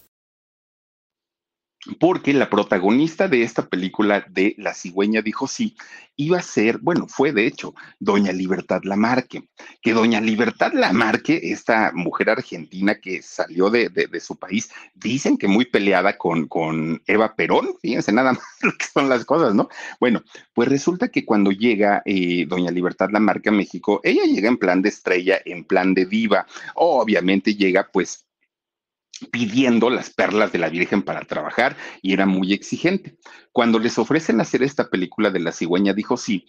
porque la protagonista de esta película de La cigüeña dijo sí, iba a ser, bueno, fue de hecho Doña Libertad Lamarque, que Doña Libertad Lamarque, esta mujer argentina que salió de, su país, dicen que muy peleada con, con Eva Perón, fíjense nada [LAUGHS] más lo que son las cosas, ¿no? Bueno, pues resulta que cuando llega eh, Doña Libertad Lamarque a México, ella llega en plan de estrella, en plan de diva, obviamente llega pues pidiendo las perlas de la Virgen para trabajar y era muy exigente. Cuando les ofrecen hacer esta película de la cigüeña, dijo sí,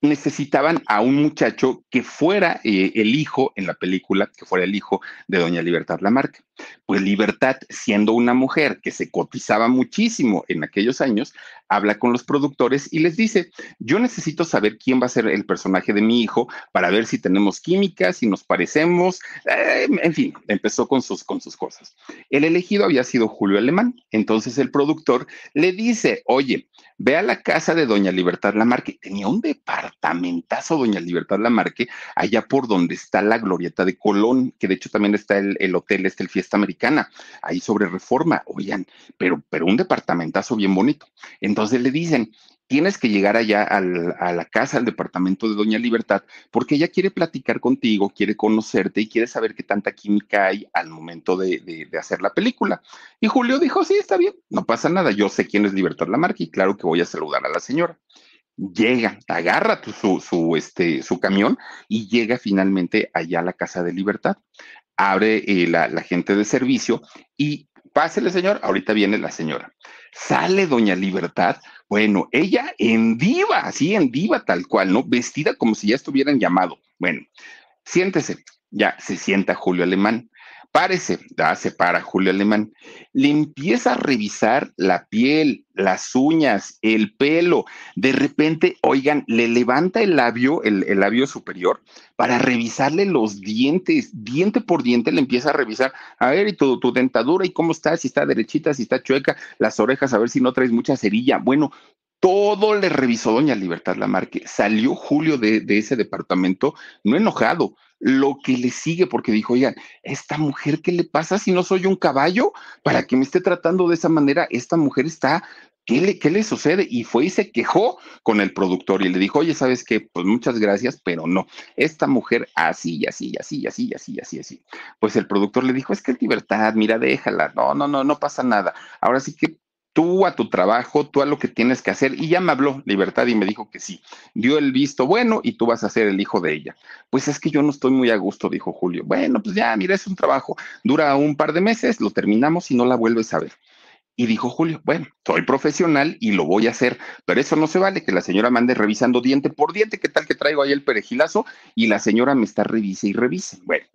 necesitaban a un muchacho que fuera eh, el hijo en la película, que fuera el hijo de doña Libertad Lamarque. Pues Libertad, siendo una mujer que se cotizaba muchísimo en aquellos años, habla con los productores y les dice, yo necesito saber quién va a ser el personaje de mi hijo para ver si tenemos química, si nos parecemos, eh, en fin, empezó con sus, con sus cosas. El elegido había sido Julio Alemán, entonces el productor le dice, oye, ve a la casa de doña Libertad Lamarque, tenía un departamentazo doña Libertad Lamarque, allá por donde está la glorieta de Colón, que de hecho también está el, el hotel, este el Fiesta Americana, ahí sobre reforma, oigan, pero, pero un departamentazo bien bonito. Entonces le dicen, tienes que llegar allá a la casa, al departamento de Doña Libertad, porque ella quiere platicar contigo, quiere conocerte y quiere saber qué tanta química hay al momento de, hacer la película. Y Julio dijo, sí, está bien, no pasa nada, yo sé quién es Libertad Lamarque y claro que voy a saludar a la señora. Llega, agarra su, su, este, su camión y llega finalmente allá a la casa de Libertad abre eh, la, gente de servicio y pásele, señor, ahorita viene la señora. Sale doña Libertad, bueno, ella en diva, así en diva tal cual, ¿no? Vestida como si ya estuvieran llamado. Bueno, siéntese, ya se sienta Julio Alemán. Párese, ya se para Julio Alemán. Le empieza a revisar la piel, las uñas, el pelo. De repente, oigan, le levanta el labio, el, labio superior, para revisarle los dientes, diente por diente, le empieza a revisar. A ver, y tu, dentadura, y cómo está, si está derechita, si está chueca, las orejas, a ver si no traes mucha cerilla. Bueno, todo le revisó doña Libertad Lamarque. Salió Julio de, ese departamento, no enojado, lo que le sigue, porque dijo, oigan, esta mujer, ¿qué le pasa si no soy un caballo para que me esté tratando de esa manera? Esta mujer está ¿Qué le, ¿qué le, sucede? Y fue y se quejó con el productor y le dijo, oye, ¿sabes qué? Pues muchas gracias, pero no, esta mujer así, y así, así, así, así, así, así. Pues el productor le dijo, es que es libertad, mira, déjala, no, no, no, no pasa nada. Ahora sí que tú a tu trabajo, tú a lo que tienes que hacer. Y ya me habló Libertad y me dijo que sí. Dio el visto bueno y tú vas a ser el hijo de ella. Pues es que yo no estoy muy a gusto, dijo Julio. Bueno, pues ya, mira, es un trabajo. Dura un par de meses, lo terminamos y no la vuelves a ver. Y dijo Julio, bueno, soy profesional y lo voy a hacer, pero eso no se vale, que la señora mande revisando diente por diente, ¿qué tal que traigo ahí el perejilazo? Y la señora me está revise y revise. Bueno,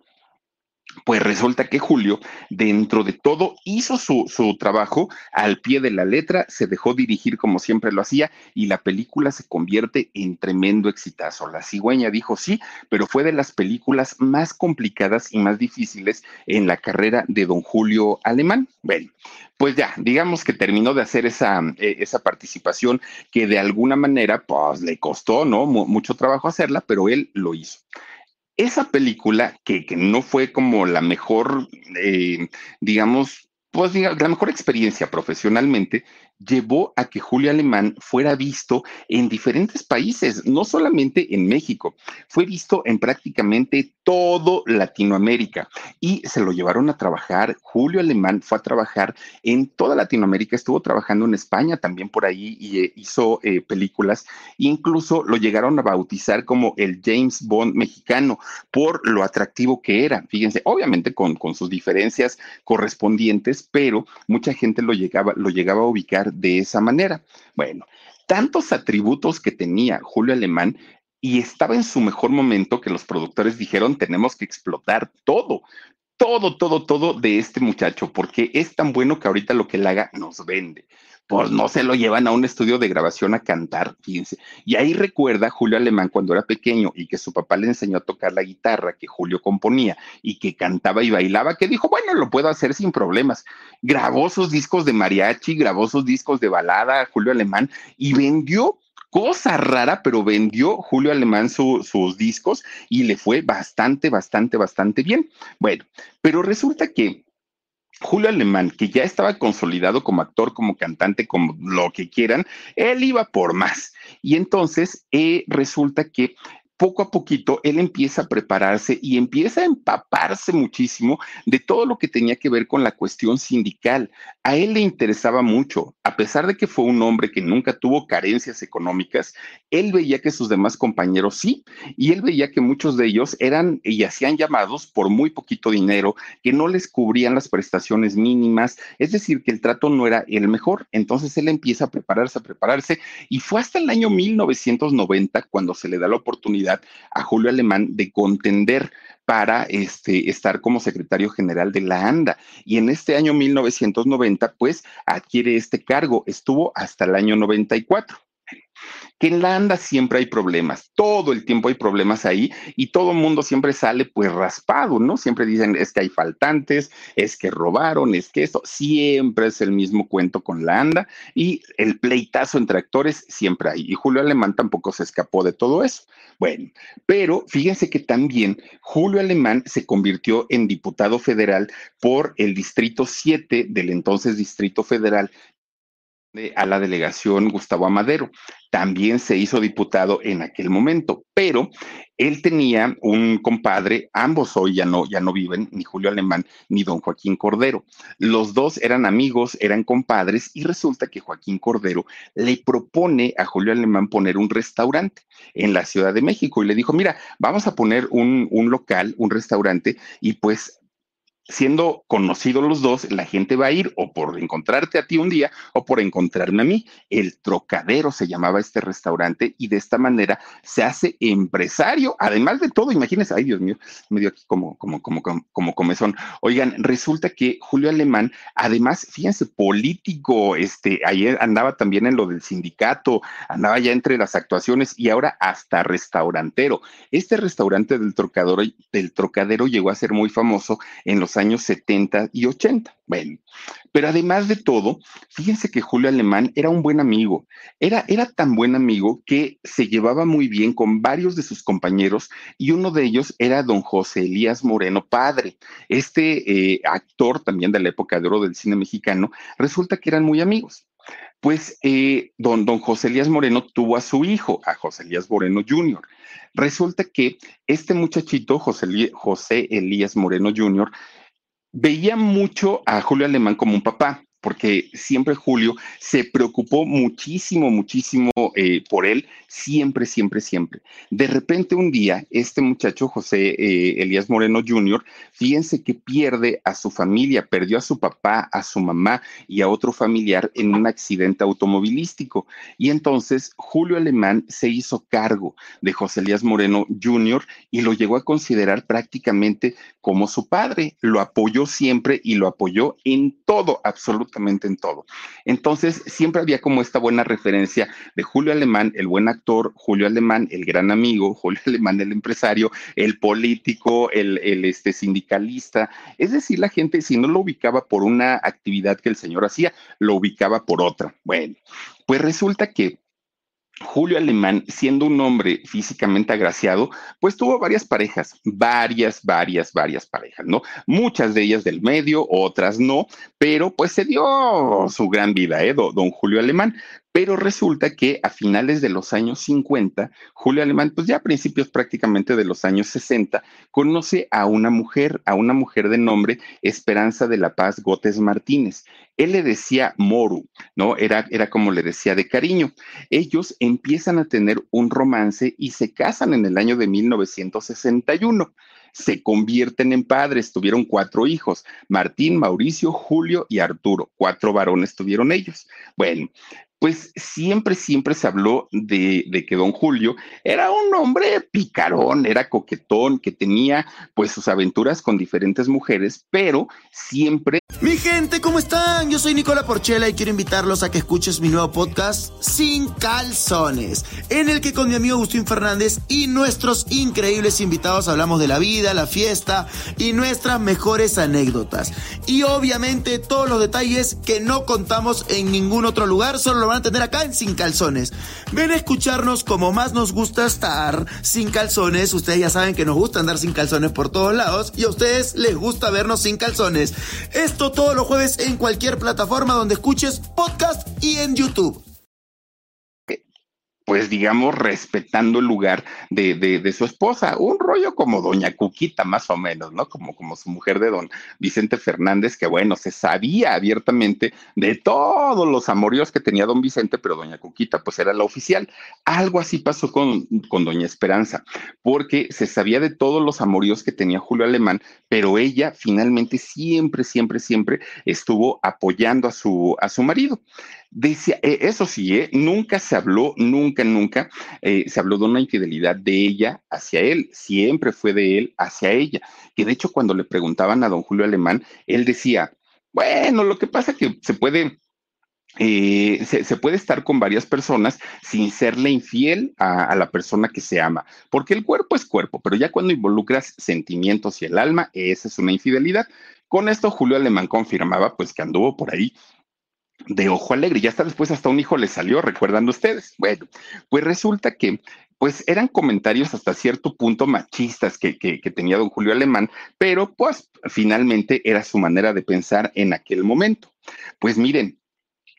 pues resulta que Julio, dentro de todo, hizo su, su, trabajo al pie de la letra, se dejó dirigir como siempre lo hacía y la película se convierte en tremendo exitazo. La cigüeña dijo sí, pero fue de las películas más complicadas y más difíciles en la carrera de don Julio Alemán. Bueno, pues ya, digamos que terminó de hacer esa, eh, esa participación que de alguna manera, pues le costó, ¿no? mucho trabajo hacerla, pero él lo hizo esa película, que, que, no fue como la mejor, eh, digamos, pues la mejor experiencia profesionalmente, llevó a que Julio Alemán fuera visto en diferentes países, no solamente en México, fue visto en prácticamente todo Latinoamérica y se lo llevaron a trabajar. Julio Alemán fue a trabajar en toda Latinoamérica, estuvo trabajando en España también por ahí y eh, hizo eh, películas, incluso lo llegaron a bautizar como el James Bond mexicano por lo atractivo que era. Fíjense, obviamente con, con sus diferencias correspondientes, pero mucha gente lo llegaba, lo llegaba a ubicar de esa manera. Bueno, tantos atributos que tenía Julio Alemán y estaba en su mejor momento que los productores dijeron tenemos que explotar todo, todo, todo, todo de este muchacho, porque es tan bueno que ahorita lo que él haga nos vende pues no se lo llevan a un estudio de grabación a cantar, fíjense. Y ahí recuerda Julio Alemán cuando era pequeño y que su papá le enseñó a tocar la guitarra que Julio componía y que cantaba y bailaba, que dijo, bueno, lo puedo hacer sin problemas. Grabó sus discos de mariachi, grabó sus discos de balada, Julio Alemán, y vendió cosa rara, pero vendió Julio Alemán sus discos y le fue bastante, bastante, bastante bien. Bueno, pero resulta que Julio Alemán, que ya estaba consolidado como actor, como cantante, como lo que quieran, él iba por más. Y entonces eh, resulta que poco a poquito él empieza a prepararse y empieza a empaparse muchísimo de todo lo que tenía que ver con la cuestión sindical. A él le interesaba mucho, a pesar de que fue un hombre que nunca tuvo carencias económicas, él veía que sus demás compañeros sí, y él veía que muchos de ellos eran y hacían llamados por muy poquito dinero, que no les cubrían las prestaciones mínimas, es decir, que el trato no era el mejor. Entonces él empieza a prepararse, a prepararse, y fue hasta el año 1990 cuando se le da la oportunidad a Julio Alemán de contender para este, estar como secretario general de la ANDA. Y en este año 1990, pues adquiere este cargo. Estuvo hasta el año 94 que en la ANDA siempre hay problemas, todo el tiempo hay problemas ahí y todo el mundo siempre sale pues raspado, ¿no? Siempre dicen es que hay faltantes, es que robaron, es que esto, siempre es el mismo cuento con la ANDA y el pleitazo entre actores siempre hay. Y Julio Alemán tampoco se escapó de todo eso. Bueno, pero fíjense que también Julio Alemán se convirtió en diputado federal por el Distrito 7 del entonces Distrito Federal a la delegación Gustavo Amadero. También se hizo diputado en aquel momento, pero él tenía un compadre, ambos hoy ya no, ya no viven, ni Julio Alemán ni don Joaquín Cordero. Los dos eran amigos, eran compadres, y resulta que Joaquín Cordero le propone a Julio Alemán poner un restaurante en la Ciudad de México y le dijo, mira, vamos a poner un, un local, un restaurante, y pues siendo conocidos los dos, la gente va a ir o por encontrarte a ti un día o por encontrarme a mí. El Trocadero se llamaba este restaurante y de esta manera se hace empresario. Además de todo, imagínense, ay Dios mío, me dio aquí como, como, como, como, comezón. Oigan, resulta que Julio Alemán, además, fíjense, político, este, ayer andaba también en lo del sindicato, andaba ya entre las actuaciones y ahora hasta restaurantero. Este restaurante del Trocadero, del Trocadero llegó a ser muy famoso en los años 70 y 80. Bueno, pero además de todo, fíjense que Julio Alemán era un buen amigo. Era, era tan buen amigo que se llevaba muy bien con varios de sus compañeros y uno de ellos era don José Elías Moreno Padre. Este eh, actor también de la época de oro del cine mexicano, resulta que eran muy amigos. Pues eh, don, don José Elías Moreno tuvo a su hijo, a José Elías Moreno Jr. Resulta que este muchachito, José, José Elías Moreno Jr., veía mucho a Julio Alemán como un papá porque siempre Julio se preocupó muchísimo, muchísimo eh, por él, siempre, siempre, siempre. De repente un día, este muchacho, José eh, Elías Moreno Jr., fíjense que pierde a su familia, perdió a su papá, a su mamá y a otro familiar en un accidente automovilístico. Y entonces Julio Alemán se hizo cargo de José Elías Moreno Jr. y lo llegó a considerar prácticamente como su padre. Lo apoyó siempre y lo apoyó en todo, absolutamente en todo. Entonces, siempre había como esta buena referencia de Julio Alemán, el buen actor, Julio Alemán, el gran amigo, [LAUGHS] Julio Alemán, el empresario, el político, el, el este, sindicalista. Es decir, la gente, si no lo ubicaba por una actividad que el señor hacía, lo ubicaba por otra. Bueno, pues resulta que Julio Alemán, siendo un hombre físicamente agraciado, pues tuvo varias parejas, varias, varias, varias parejas, ¿no? Muchas de ellas del medio, otras no, pero pues se dio su gran vida, ¿eh? Don Julio Alemán. Pero resulta que a finales de los años 50, Julio Alemán, pues ya a principios prácticamente de los años 60, conoce a una mujer, a una mujer de nombre Esperanza de la Paz Gótez Martínez. Él le decía Moru, ¿no? Era, era como le decía de cariño. Ellos empiezan a tener un romance y se casan en el año de 1961 se convierten en padres, tuvieron cuatro hijos, Martín, Mauricio, Julio y Arturo, cuatro varones tuvieron ellos. Bueno, pues siempre, siempre se habló de, que don Julio era un hombre picarón, era coquetón, que tenía pues sus aventuras con diferentes mujeres, pero siempre... Mi gente, ¿cómo están? Yo soy Nicola Porchela y quiero invitarlos a que escuches mi nuevo podcast Sin Calzones, en el que con mi amigo Agustín Fernández y nuestros increíbles invitados hablamos de la vida, la fiesta y nuestras mejores anécdotas. Y obviamente todos los detalles que no contamos en ningún otro lugar, solo lo van a tener acá en Sin Calzones. Ven a escucharnos como más nos gusta estar sin calzones. Ustedes ya saben que nos gusta andar sin calzones por todos lados y a ustedes les gusta vernos sin calzones. Esto todos los jueves en cualquier plataforma donde escuches podcast y en YouTube. Pues digamos, respetando el lugar de, de, su esposa. Un rollo como doña Cuquita, más o menos, ¿no? Como, como su mujer de don Vicente Fernández, que bueno, se sabía abiertamente de todos los amoríos que tenía don Vicente, pero doña Cuquita pues era la oficial. Algo así pasó con, con doña Esperanza, porque se sabía de todos los amoríos que tenía Julio Alemán, pero ella finalmente siempre, siempre, siempre estuvo apoyando a su, a su marido. Decía, eh, eso sí, eh, nunca se habló, nunca, nunca eh, se habló de una infidelidad de ella hacia él, siempre fue de él hacia ella. Que de hecho cuando le preguntaban a don Julio Alemán, él decía, bueno, lo que pasa es que se puede, se, puede estar con varias personas sin serle infiel a, a, la persona que se ama, porque el cuerpo es cuerpo, pero ya cuando involucras sentimientos y el alma, esa es una infidelidad. Con esto Julio Alemán confirmaba pues que anduvo por ahí de ojo alegre. Y hasta después hasta un hijo le salió, recuerdan ustedes. Bueno, pues resulta que pues eran comentarios hasta cierto punto machistas que, que, que, tenía don Julio Alemán, pero pues finalmente era su manera de pensar en aquel momento. Pues miren,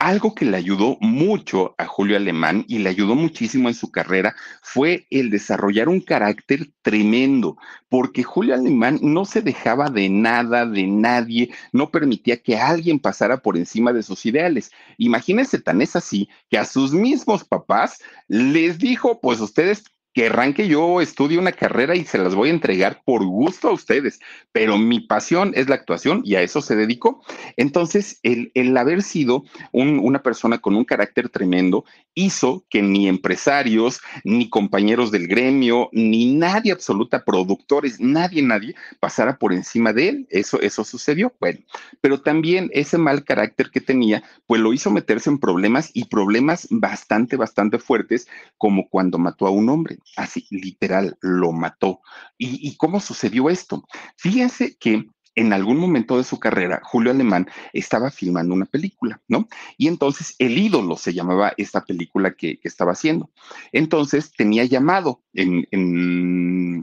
algo que le ayudó mucho a Julio Alemán y le ayudó muchísimo en su carrera fue el desarrollar un carácter tremendo, porque Julio Alemán no se dejaba de nada, de nadie, no permitía que alguien pasara por encima de sus ideales. Imagínense, tan es así que a sus mismos papás les dijo, pues ustedes querrán que yo estudie una carrera y se las voy a entregar por gusto a ustedes, pero mi pasión es la actuación y a eso se dedicó. Entonces, el, el haber sido una persona con un carácter tremendo hizo que ni empresarios, ni compañeros del gremio, ni nadie absoluta, productores, nadie, nadie pasara por encima de él. Eso, eso sucedió. Bueno, pero también ese mal carácter que tenía, pues lo hizo meterse en problemas y problemas bastante, bastante fuertes, como cuando mató a un hombre así literal lo mató. ¿Y, cómo sucedió esto? Fíjense que en algún momento de su carrera, Julio Alemán estaba filmando una película, ¿no? Y entonces El ídolo se llamaba esta película que, estaba haciendo. Entonces tenía llamado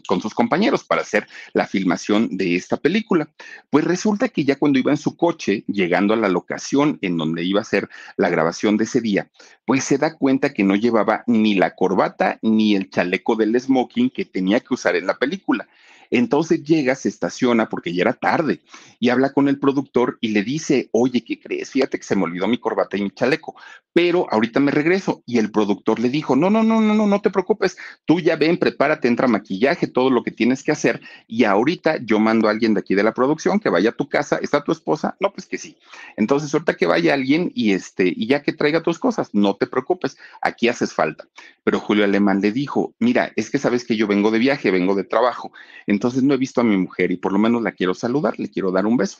con sus compañeros para hacer la filmación de esta película. Pues resulta que ya cuando iba en su coche, llegando a la locación en donde iba a ser la grabación de ese día, pues se da cuenta que no llevaba ni la corbata ni el chaleco del smoking que tenía que usar en la película. Entonces llega, se estaciona porque ya era tarde y habla con el productor y le dice, oye, ¿qué crees? Fíjate que se me olvidó mi corbata y mi chaleco, pero ahorita me regreso. Y el productor le dijo, no, no, no, no, no, no te preocupes, tú ya ven, prepárate, entra maquillaje, todo lo que tienes que hacer y ahorita yo mando a alguien de aquí de la producción que vaya a tu casa, ¿está tu esposa? No, pues que sí. Entonces ahorita que vaya alguien y este, y ya que traiga tus cosas, no te preocupes, aquí haces falta. Pero Julio Alemán le dijo, mira, es que sabes que yo vengo de viaje, vengo de trabajo. Entonces no he visto a mi mujer y por lo menos la quiero saludar, le quiero dar un beso.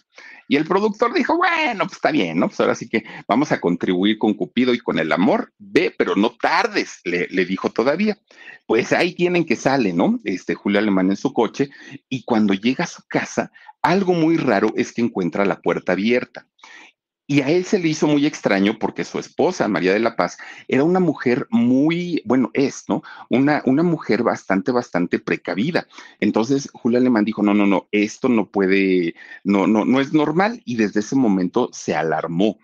Y el productor dijo, bueno, pues está bien, ¿no? Pues ahora sí que vamos a contribuir con Cupido y con el amor. Ve, pero no tardes, le, le dijo todavía. Pues ahí tienen que sale, ¿no? Este Julio Alemán en su coche y cuando llega a su casa, algo muy raro es que encuentra la puerta abierta. Y a él se le hizo muy extraño porque su esposa, María de la Paz, era una mujer muy, bueno, es, ¿no? Una, una mujer bastante, bastante precavida. Entonces Julio Alemán dijo, no, no, no, esto no puede, no, no, no es normal. Y desde ese momento se alarmó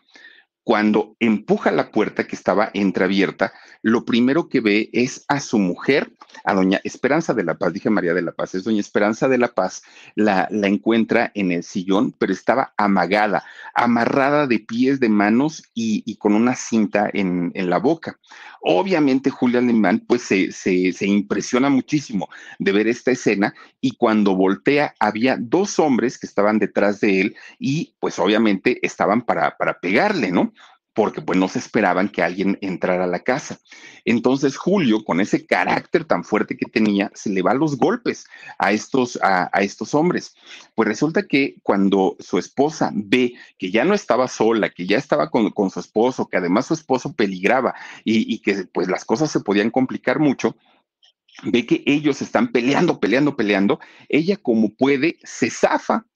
cuando empuja la puerta que estaba entreabierta, lo primero que ve es a su mujer, a doña Esperanza de la Paz, dije María de la Paz, es doña Esperanza de la Paz, la, la encuentra en el sillón, pero estaba amagada, amarrada de pies, de manos y, con una cinta en, en, la boca. Obviamente Julia Alemán pues se, se, se impresiona muchísimo de ver esta escena y cuando voltea había dos hombres que estaban detrás de él y pues obviamente estaban para, para pegarle, ¿no? Porque pues no se esperaban que alguien entrara a la casa. Entonces Julio, con ese carácter tan fuerte que tenía, se le va los golpes a estos, a, estos hombres. Pues resulta que cuando su esposa ve que ya no estaba sola, que ya estaba con, su esposo, que además su esposo peligraba y, y que pues las cosas se podían complicar mucho, ve que ellos están peleando, peleando, peleando, ella como puede se zafa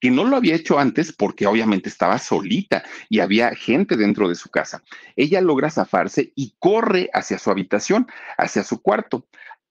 Que no lo había hecho antes porque obviamente estaba solita y había gente dentro de su casa. Ella logra zafarse y corre hacia su habitación, hacia su cuarto.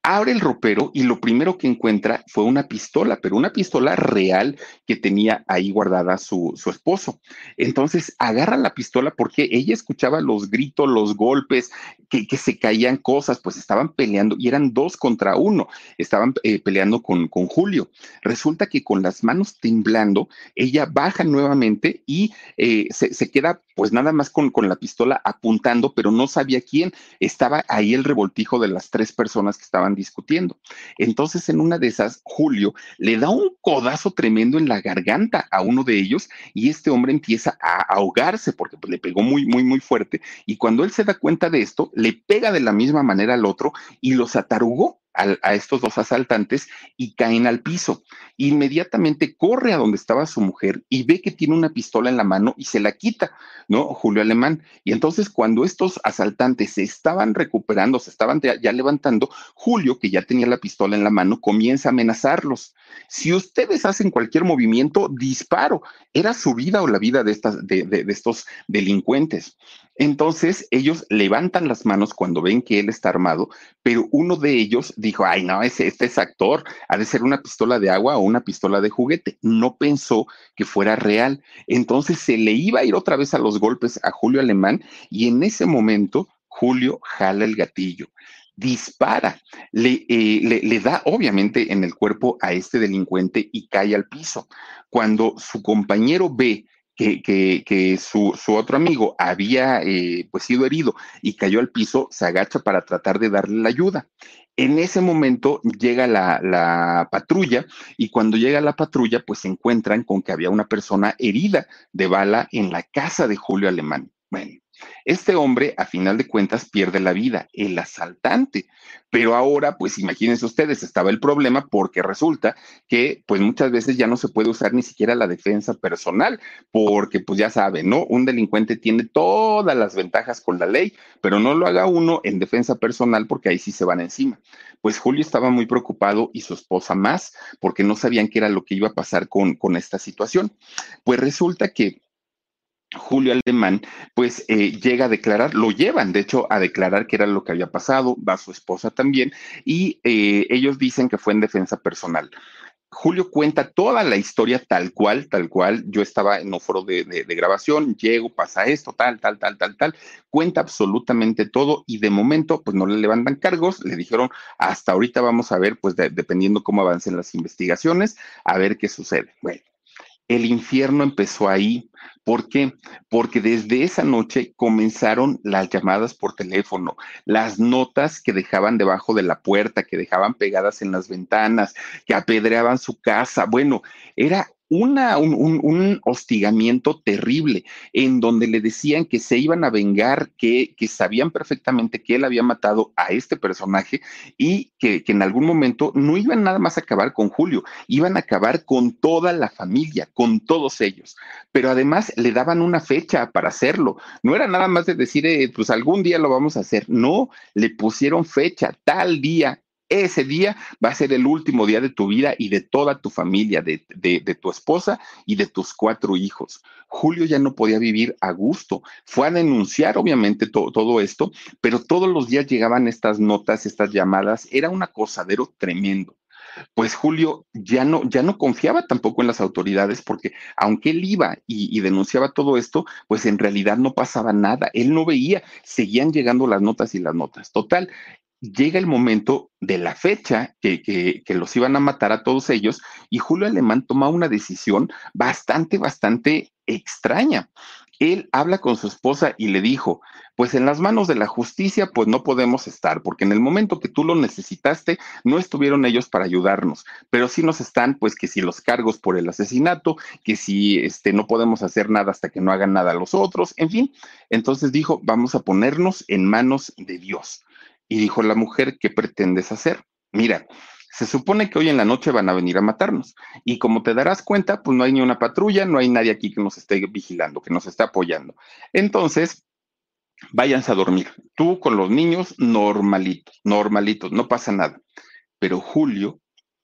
Abre el ropero y lo primero que encuentra fue una pistola, pero una pistola real que tenía ahí guardada su, su esposo. Entonces agarra la pistola porque ella escuchaba los gritos, los golpes, que, que se caían cosas, pues estaban peleando y eran dos contra uno, estaban eh, peleando con, con Julio. Resulta que con las manos temblando, ella baja nuevamente y eh, se, se, queda pues nada más con, con la pistola apuntando, pero no sabía quién. Estaba ahí el revoltijo de las tres personas que estaban discutiendo. Entonces, en una de esas, Julio le da un codazo tremendo en la garganta a uno de ellos y este hombre empieza a ahogarse porque pues, le pegó muy, muy, muy fuerte. Y cuando él se da cuenta de esto, le pega de la misma manera al otro y los atarugó a, estos dos asaltantes y caen al piso. Inmediatamente corre a donde estaba su mujer y ve que tiene una pistola en la mano y se la quita, ¿no? Julio Alemán. Y entonces cuando estos asaltantes se estaban recuperando, se estaban ya levantando, Julio, que ya tenía la pistola en la mano, comienza a amenazarlos. Si ustedes hacen cualquier movimiento, disparo. Era su vida o la vida de, estas, de, de, de estos delincuentes. Entonces ellos levantan las manos cuando ven que él está armado, pero uno de ellos dijo, ay, no, ese, este es actor, ha de ser una pistola de agua o una pistola de juguete. No pensó que fuera real. Entonces se le iba a ir otra vez a los golpes a Julio Alemán y en ese momento Julio jala el gatillo dispara, le, eh, le, le, da obviamente en el cuerpo a este delincuente y cae al piso. Cuando su compañero ve que, que, que su, su, otro amigo había eh, pues sido herido y cayó al piso, se agacha para tratar de darle la ayuda. En ese momento llega la, la, patrulla y cuando llega la patrulla pues se encuentran con que había una persona herida de bala en la casa de Julio Alemán. Bueno, este hombre, a final de cuentas, pierde la vida, el asaltante. Pero ahora, pues imagínense ustedes, estaba el problema porque resulta que, pues muchas veces ya no se puede usar ni siquiera la defensa personal, porque, pues ya saben, ¿no? Un delincuente tiene todas las ventajas con la ley, pero no lo haga uno en defensa personal porque ahí sí se van encima. Pues Julio estaba muy preocupado y su esposa más, porque no sabían qué era lo que iba a pasar con, con esta situación. Pues resulta que Julio Alemán, pues eh, llega a declarar, lo llevan, de hecho, a declarar que era lo que había pasado, va su esposa también, y eh, ellos dicen que fue en defensa personal. Julio cuenta toda la historia tal cual, tal cual. Yo estaba en un foro de, grabación, llego, pasa esto, tal, tal, tal, tal, tal. Cuenta absolutamente todo y de momento, pues no le levantan cargos. Le dijeron, hasta ahorita vamos a ver, pues de, dependiendo cómo avancen las investigaciones, a ver qué sucede. Bueno, el infierno empezó ahí. ¿Por qué? Porque desde esa noche comenzaron las llamadas por teléfono, las notas que dejaban debajo de la puerta, que dejaban pegadas en las ventanas, que apedreaban su casa. Bueno, era una, un, un, un, hostigamiento terrible en donde le decían que se iban a vengar, que, sabían perfectamente que él había matado a este personaje y que, que, en algún momento no iban nada más a acabar con Julio, iban a acabar con toda la familia, con todos ellos. Pero además le daban una fecha para hacerlo. No era nada más de decir, eh, pues algún día lo vamos a hacer. No, le pusieron fecha, tal día, ese día va a ser el último día de tu vida y de toda tu familia, de, tu esposa y de tus cuatro hijos. Julio ya no podía vivir a gusto. Fue a denunciar, obviamente, to, todo esto, pero todos los días llegaban estas notas, estas llamadas. Era un acosadero tremendo pues Julio ya no, ya no confiaba tampoco en las autoridades porque aunque él iba y, denunciaba todo esto, pues en realidad no pasaba nada. Él no veía, seguían llegando las notas y las notas. Total, llega el momento de la fecha que, los iban a matar a todos ellos y Julio Alemán toma una decisión bastante, bastante extraña. Él habla con su esposa y le dijo, pues en las manos de la justicia, pues no podemos estar, porque en el momento que tú lo necesitaste, no estuvieron ellos para ayudarnos, pero sí nos están, pues que si los cargos por el asesinato, que si este, no podemos hacer nada hasta que no hagan nada los otros, en fin. Entonces dijo, vamos a ponernos en manos de Dios. Y dijo la mujer, ¿qué pretendes hacer? Mira, se supone que hoy en la noche van a venir a matarnos. Y como te darás cuenta, pues no hay ni una patrulla, no hay nadie aquí que nos esté vigilando, que nos esté apoyando. Entonces, váyanse a dormir. Tú con los niños, normalitos, normalitos, no pasa nada. Pero Julio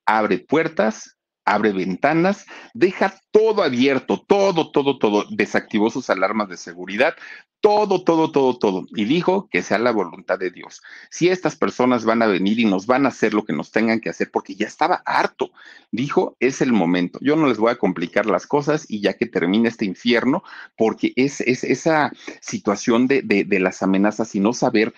abre puertas abre ventanas, deja todo abierto, todo, todo, todo, desactivó sus alarmas de seguridad, todo, todo, todo, todo, y dijo que sea la voluntad de Dios. Si estas personas van a venir y nos van a hacer lo que nos tengan que hacer, porque ya estaba harto, dijo, es el momento. Yo no les voy a complicar las cosas y ya que termine este infierno, porque es, es esa situación de, de, de las amenazas y no saber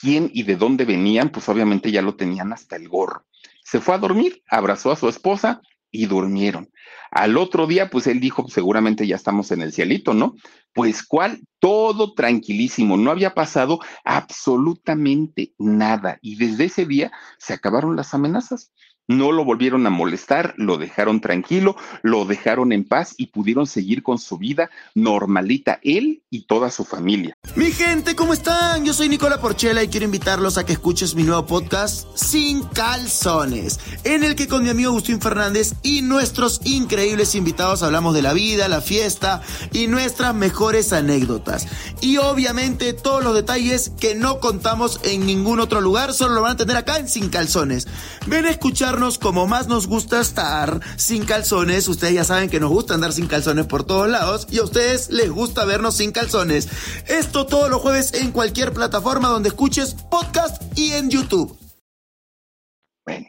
quién y de dónde venían, pues obviamente ya lo tenían hasta el gorro. Se fue a dormir, abrazó a su esposa y durmieron. Al otro día, pues él dijo, seguramente ya estamos en el cielito, ¿no? Pues cuál, todo tranquilísimo, no había pasado absolutamente nada. Y desde ese día se acabaron las amenazas no lo volvieron a molestar, lo dejaron tranquilo, lo dejaron en paz y pudieron seguir con su vida normalita, él y toda su familia. Mi gente, ¿cómo están? Yo soy Nicola Porchela y quiero invitarlos a que escuches mi nuevo podcast Sin Calzones, en el que con mi amigo Agustín Fernández y nuestros increíbles invitados hablamos de la vida, la fiesta y nuestras mejores anécdotas. Y obviamente todos los detalles que no contamos en ningún otro lugar, solo lo van a tener acá en Sin Calzones. Ven a escuchar como más nos gusta estar sin calzones. Ustedes ya saben que nos gusta andar sin calzones por todos lados y a ustedes les gusta vernos sin calzones. Esto todos los jueves en cualquier plataforma donde escuches podcast y en YouTube. Bueno,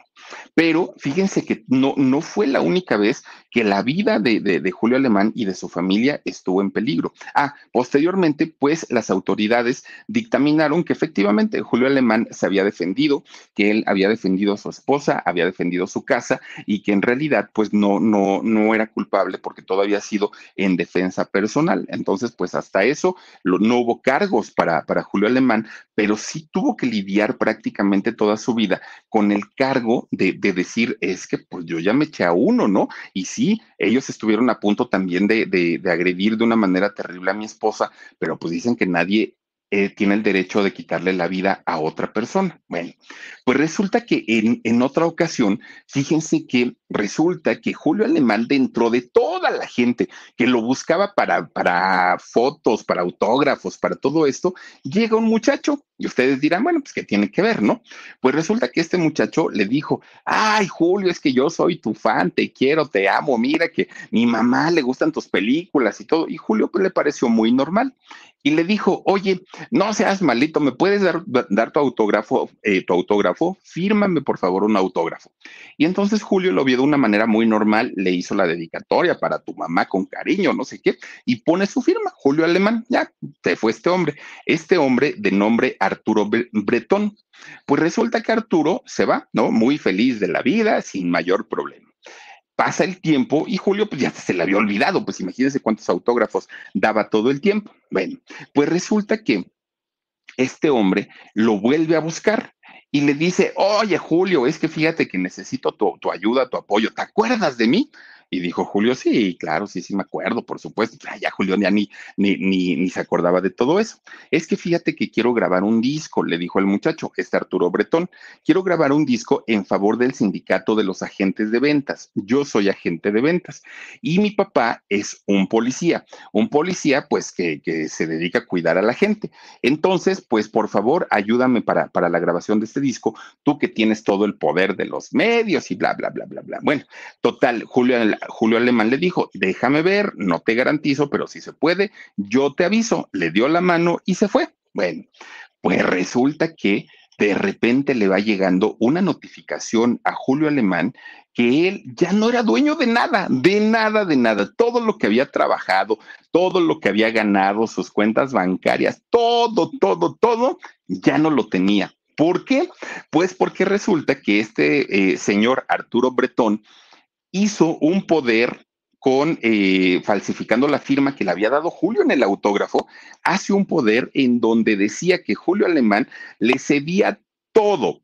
pero fíjense que no, no fue la única vez que la vida de, Julio Alemán y de su familia estuvo en peligro. Ah, posteriormente, pues las autoridades dictaminaron que efectivamente Julio Alemán se había defendido, que él había defendido a su esposa, había defendido su casa y que en realidad pues no, no, no era culpable porque todo había sido en defensa personal. Entonces, pues hasta eso no hubo cargos para, para Julio Alemán, pero sí tuvo que lidiar prácticamente toda su vida con el cargo de, de decir, es que pues yo ya me eché a uno, ¿no? Y sí, ellos estuvieron a punto también de, de, de agredir de una manera terrible a mi esposa, pero pues dicen que nadie eh, tiene el derecho de quitarle la vida a otra persona. Bueno, pues resulta que en, en, otra ocasión, fíjense que resulta que Julio Alemán, dentro de toda la gente que lo buscaba para, para fotos, para autógrafos, para todo esto, llega un muchacho y ustedes dirán, bueno, pues ¿qué tiene que ver, no? Pues resulta que este muchacho le dijo, ay, Julio, es que yo soy tu fan, te quiero, te amo, mira que mi mamá le gustan tus películas y todo. Y Julio pues le pareció muy normal y le dijo, oye, no seas malito, ¿me puedes dar, dar tu autógrafo, eh, tu autógrafo? Fírmame, por favor, un autógrafo. Y entonces Julio lo vio de una manera muy normal, le hizo la dedicatoria para tu mamá con cariño, no sé qué, y pone su firma, Julio Alemán, ya, se fue este hombre. Este hombre de nombre Arturo Bretón. Pues resulta que Arturo se va, ¿no? Muy feliz de la vida, sin mayor problema pasa el tiempo y Julio pues ya se le había olvidado, pues imagínense cuántos autógrafos daba todo el tiempo. Bueno, pues resulta que este hombre lo vuelve a buscar y le dice, oye Julio, es que fíjate que necesito tu, tu ayuda, tu apoyo, ¿te acuerdas de mí? Y dijo Julio, sí, claro, sí, sí me acuerdo, por supuesto. Ya, Julio ya ni, ni, ni, ni, se acordaba de todo eso. Es que fíjate que quiero grabar un disco, le dijo el muchacho, este Arturo Bretón. Quiero grabar un disco en favor del sindicato de los agentes de ventas. Yo soy agente de ventas y mi papá es un policía, un policía pues que, que se dedica a cuidar a la gente. Entonces, pues por favor, ayúdame para, para la grabación de este disco, tú que tienes todo el poder de los medios y bla, bla, bla, bla, bla. Bueno, total, Julio Julio Alemán le dijo, déjame ver, no te garantizo, pero si se puede, yo te aviso. Le dio la mano y se fue. Bueno, pues resulta que de repente le va llegando una notificación a Julio Alemán que él ya no era dueño de nada, de nada, de nada. Todo lo que había trabajado, todo lo que había ganado, sus cuentas bancarias, todo, todo, todo, ya no lo tenía. ¿Por qué? Pues porque resulta que este eh, señor Arturo Bretón hizo un poder con eh, falsificando la firma que le había dado Julio en el autógrafo, hace un poder en donde decía que Julio Alemán le cedía todo,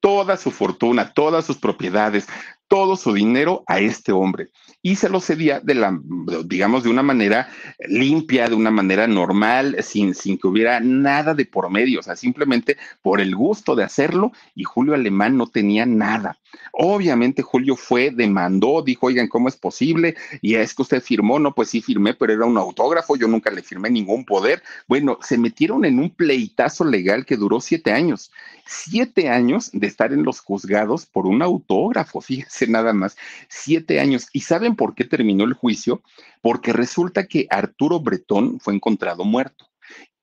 toda su fortuna, todas sus propiedades, todo su dinero a este hombre y se lo cedía de la, digamos, de una manera limpia, de una manera normal, sin, sin que hubiera nada de por medio, o sea, simplemente por el gusto de hacerlo y Julio Alemán no tenía nada. Obviamente Julio fue, demandó, dijo, oigan, ¿cómo es posible? Y es que usted firmó, no, pues sí firmé, pero era un autógrafo, yo nunca le firmé ningún poder. Bueno, se metieron en un pleitazo legal que duró siete años, siete años de estar en los juzgados por un autógrafo, fíjense nada más, siete años. ¿Y saben por qué terminó el juicio? Porque resulta que Arturo Bretón fue encontrado muerto.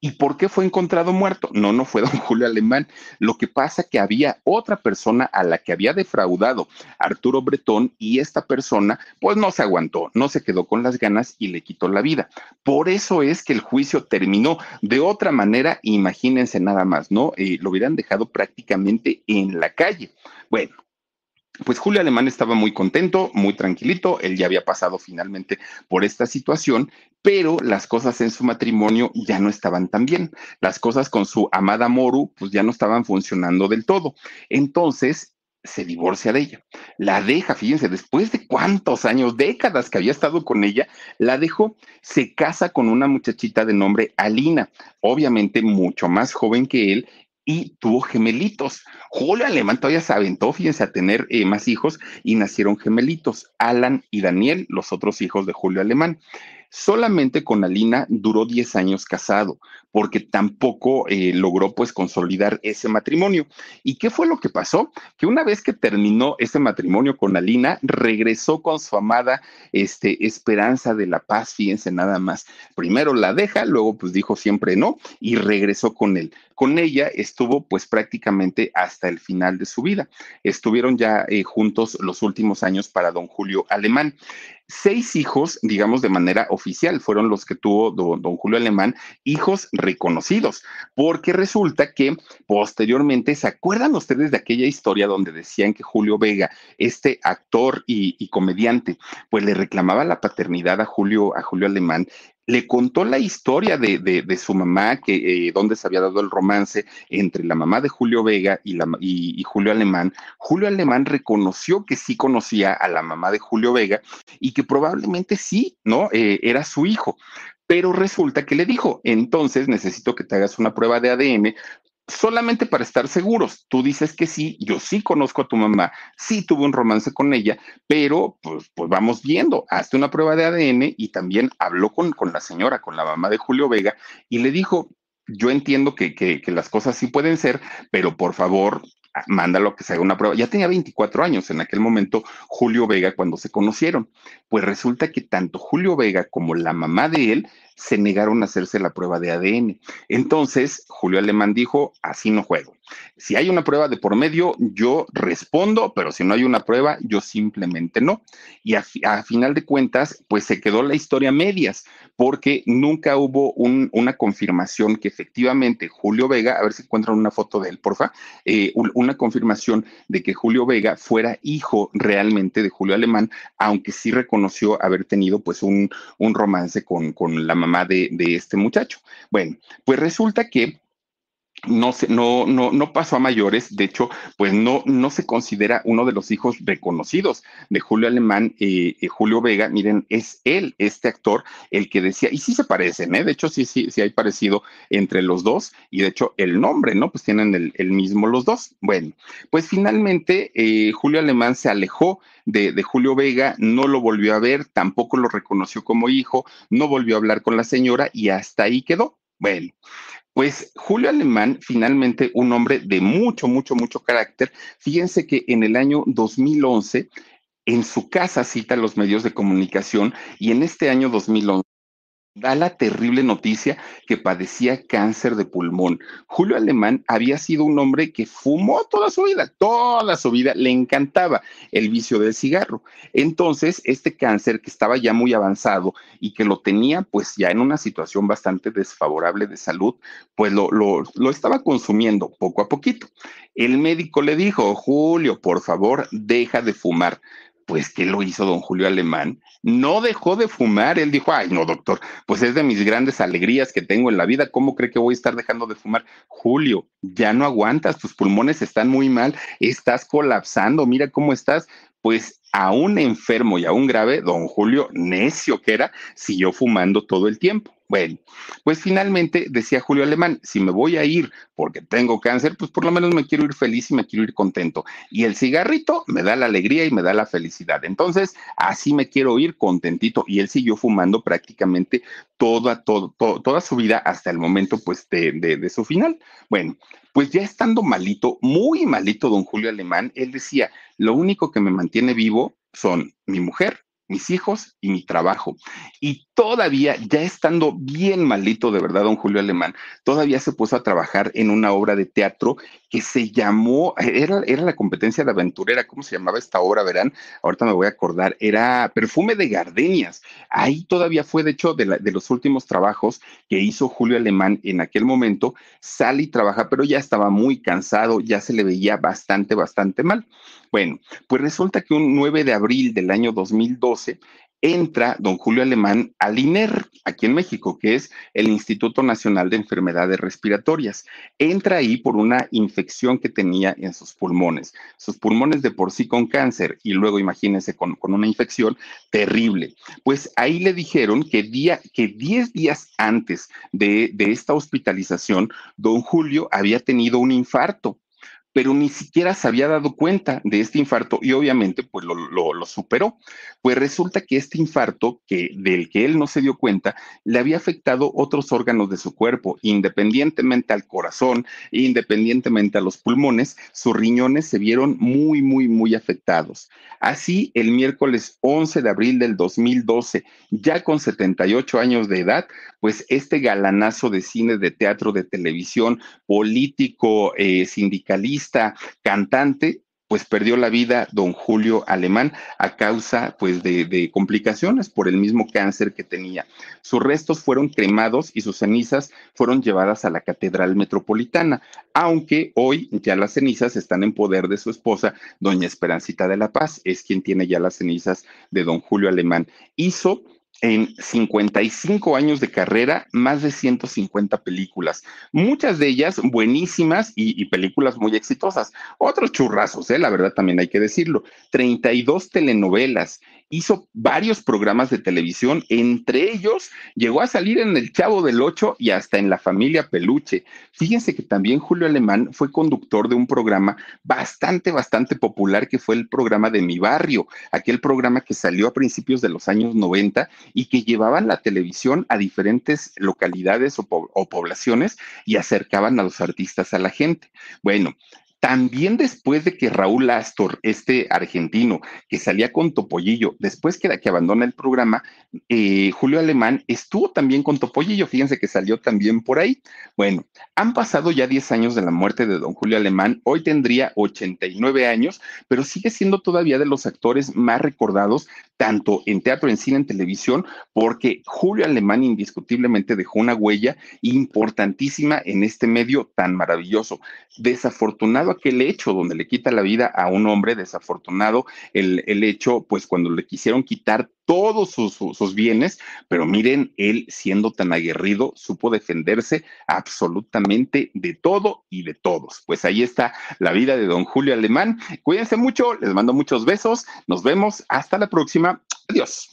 ¿Y por qué fue encontrado muerto? No, no fue don Julio Alemán. Lo que pasa que había otra persona a la que había defraudado Arturo Bretón y esta persona pues no se aguantó, no se quedó con las ganas y le quitó la vida. Por eso es que el juicio terminó de otra manera, imagínense nada más, ¿no? Eh, lo hubieran dejado prácticamente en la calle. Bueno, pues Julio Alemán estaba muy contento, muy tranquilito, él ya había pasado finalmente por esta situación, pero las cosas en su matrimonio ya no estaban tan bien. Las cosas con su amada Moru, pues ya no estaban funcionando del todo. Entonces, se divorcia de ella. La deja, fíjense, después de cuántos años, décadas que había estado con ella, la dejó, se casa con una muchachita de nombre Alina, obviamente mucho más joven que él y tuvo gemelitos. Julio Alemán todavía se aventó, fíjense, a tener eh, más hijos y nacieron gemelitos, Alan y Daniel, los otros hijos de Julio Alemán. Solamente con Alina duró 10 años casado, porque tampoco eh, logró pues consolidar ese matrimonio. ¿Y qué fue lo que pasó? Que una vez que terminó ese matrimonio con Alina, regresó con su amada este, Esperanza de la Paz, fíjense nada más. Primero la deja, luego pues dijo siempre no y regresó con él. Con ella estuvo pues prácticamente hasta el final de su vida. Estuvieron ya eh, juntos los últimos años para don Julio Alemán seis hijos, digamos de manera oficial, fueron los que tuvo don, Julio Alemán, hijos reconocidos, porque resulta que posteriormente, ¿se acuerdan ustedes de aquella historia donde decían que Julio Vega, este actor y, y comediante, pues le reclamaba la paternidad a Julio, a Julio Alemán le contó la historia de, de, su mamá, que eh, donde se había dado el romance entre la mamá de Julio Vega y, la, y, Julio Alemán. Julio Alemán reconoció que sí conocía a la mamá de Julio Vega y que probablemente sí, ¿no? Eh, era su hijo. Pero resulta que le dijo, entonces necesito que te hagas una prueba de ADN solamente para estar seguros. Tú dices que sí, yo sí conozco a tu mamá, sí tuve un romance con ella, pero pues, pues vamos viendo, hazte una prueba de ADN y también habló con, con la señora, con la mamá de Julio Vega y le dijo, yo entiendo que, que, que, las cosas sí pueden ser, pero por favor, mándalo que se haga una prueba. Ya tenía 24 años en aquel momento Julio Vega cuando se conocieron. Pues resulta que tanto Julio Vega como la mamá de él se negaron a hacerse la prueba de ADN. Entonces, Julio Alemán dijo, así no juego. Si hay una prueba de por medio, yo respondo, pero si no hay una prueba, yo simplemente no. Y a, final de cuentas, pues se quedó la historia medias, porque nunca hubo una confirmación que efectivamente Julio Vega, a ver si encuentran una foto de él, porfa, eh, una confirmación de que Julio Vega fuera hijo realmente de Julio Alemán, aunque sí reconoció haber tenido pues un, romance con, con la de, de este muchacho. Bueno, pues resulta que no, se, no, no, no pasó a mayores, de hecho, pues no, no se considera uno de los hijos reconocidos de Julio Alemán, eh, eh, Julio Vega, miren, es él, este actor, el que decía, y sí se parecen, ¿eh? de hecho sí, sí, sí hay parecido entre los dos, y de hecho el nombre, ¿no? Pues tienen el, el mismo los dos. Bueno, pues finalmente eh, Julio Alemán se alejó de, de Julio Vega, no lo volvió a ver, tampoco lo reconoció como hijo, no volvió a hablar con la señora y hasta ahí quedó. Bueno, pues Julio Alemán, finalmente un hombre de mucho, mucho, mucho carácter. Fíjense que en el año 2011, en su casa cita los medios de comunicación y en este año 2011 da la terrible noticia que padecía cáncer de pulmón. Julio Alemán había sido un hombre que fumó toda su vida, toda su vida, le encantaba el vicio del cigarro. Entonces, este cáncer que estaba ya muy avanzado y que lo tenía pues ya en una situación bastante desfavorable de salud, pues lo, lo, lo estaba consumiendo poco a poquito. El médico le dijo, Julio, por favor, deja de fumar pues, ¿qué lo hizo don Julio Alemán? No dejó de fumar. Él dijo, ay, no, doctor, pues es de mis grandes alegrías que tengo en la vida. ¿Cómo cree que voy a estar dejando de fumar? Julio, ya no aguantas, tus pulmones están muy mal, estás colapsando, mira cómo estás. Pues aún enfermo y aún grave, don Julio, necio que era, siguió fumando todo el tiempo. Bueno, pues finalmente decía Julio Alemán, si me voy a ir porque tengo cáncer, pues por lo menos me quiero ir feliz y me quiero ir contento. Y el cigarrito me da la alegría y me da la felicidad. Entonces, así me quiero ir contentito. Y él siguió fumando prácticamente toda, toda su vida hasta el momento, pues, de, de su final. Bueno, pues ya estando malito, muy malito don Julio Alemán, él decía, lo único que me mantiene vivo son mi mujer mis hijos y mi trabajo. Todavía, ya estando bien malito de verdad, don Julio Alemán, todavía se puso a trabajar en una obra de teatro que se llamó, era, era la competencia de aventurera, ¿cómo se llamaba esta obra? Verán, ahorita me voy a acordar, era Perfume de Gardenias. Ahí todavía fue, de hecho, de, de los últimos trabajos que hizo Julio Alemán en aquel momento, sale y trabaja, pero ya estaba muy cansado, ya se le veía bastante, bastante mal. Bueno, pues resulta que un 9 de abril del año 2012 entra don Julio Alemán al INER, aquí en México, que es el Instituto Nacional de Enfermedades Respiratorias. Entra ahí por una infección que tenía en sus pulmones. Sus pulmones de por sí con cáncer y luego imagínense con, una infección terrible. Pues ahí le dijeron que, día, que 10 días antes de, de esta hospitalización, don Julio había tenido un infarto pero ni siquiera se había dado cuenta de este infarto y obviamente pues lo, lo, superó. Pues resulta que este infarto, que, del que él no se dio cuenta, le había afectado otros órganos de su cuerpo, independientemente al corazón, independientemente a los pulmones, sus riñones se vieron muy, muy, muy afectados. Así, el miércoles 11 de abril del 2012, ya con 78 años de edad, pues este galanazo de cine, de teatro, de televisión, político, eh, sindicalista, cantante, pues perdió la vida don Julio Alemán a causa pues de, de, complicaciones por el mismo cáncer que tenía. Sus restos fueron cremados y sus cenizas fueron llevadas a la Catedral Metropolitana, aunque hoy ya las cenizas están en poder de su esposa, doña Esperancita de la Paz, es quien tiene ya las cenizas de don Julio Alemán. Hizo en 55 años de carrera, más de 150 películas, muchas de ellas buenísimas y, películas muy exitosas. Otros churrazos, ¿eh? la verdad también hay que decirlo. 32 telenovelas, hizo varios programas de televisión, entre ellos llegó a salir en El Chavo del Ocho y hasta en La Familia Peluche. Fíjense que también Julio Alemán fue conductor de un programa bastante, bastante popular que fue el programa de Mi Barrio, aquel programa que salió a principios de los años 90 y que llevaban la televisión a diferentes localidades o, o poblaciones y acercaban a los artistas a la gente. Bueno, también después de que Raúl Astor, este argentino que salía con Topollillo, después que, que abandona el programa, eh, Julio Alemán estuvo también con Topollillo, fíjense que salió también por ahí. Bueno, han pasado ya 10 años de la muerte de don Julio Alemán, hoy tendría 89 años, pero sigue siendo todavía de los actores más recordados, tanto en teatro, en cine, en televisión, porque Julio Alemán indiscutiblemente dejó una huella importantísima en este medio tan maravilloso. Desafortunado aquel hecho donde le quita la vida a un hombre desafortunado, el, el hecho, pues cuando le quisieron quitar todos sus, sus, bienes, pero miren, él siendo tan aguerrido, supo defenderse absolutamente de todo y de todos. Pues ahí está la vida de don Julio Alemán. Cuídense mucho, les mando muchos besos, nos vemos, hasta la próxima, adiós.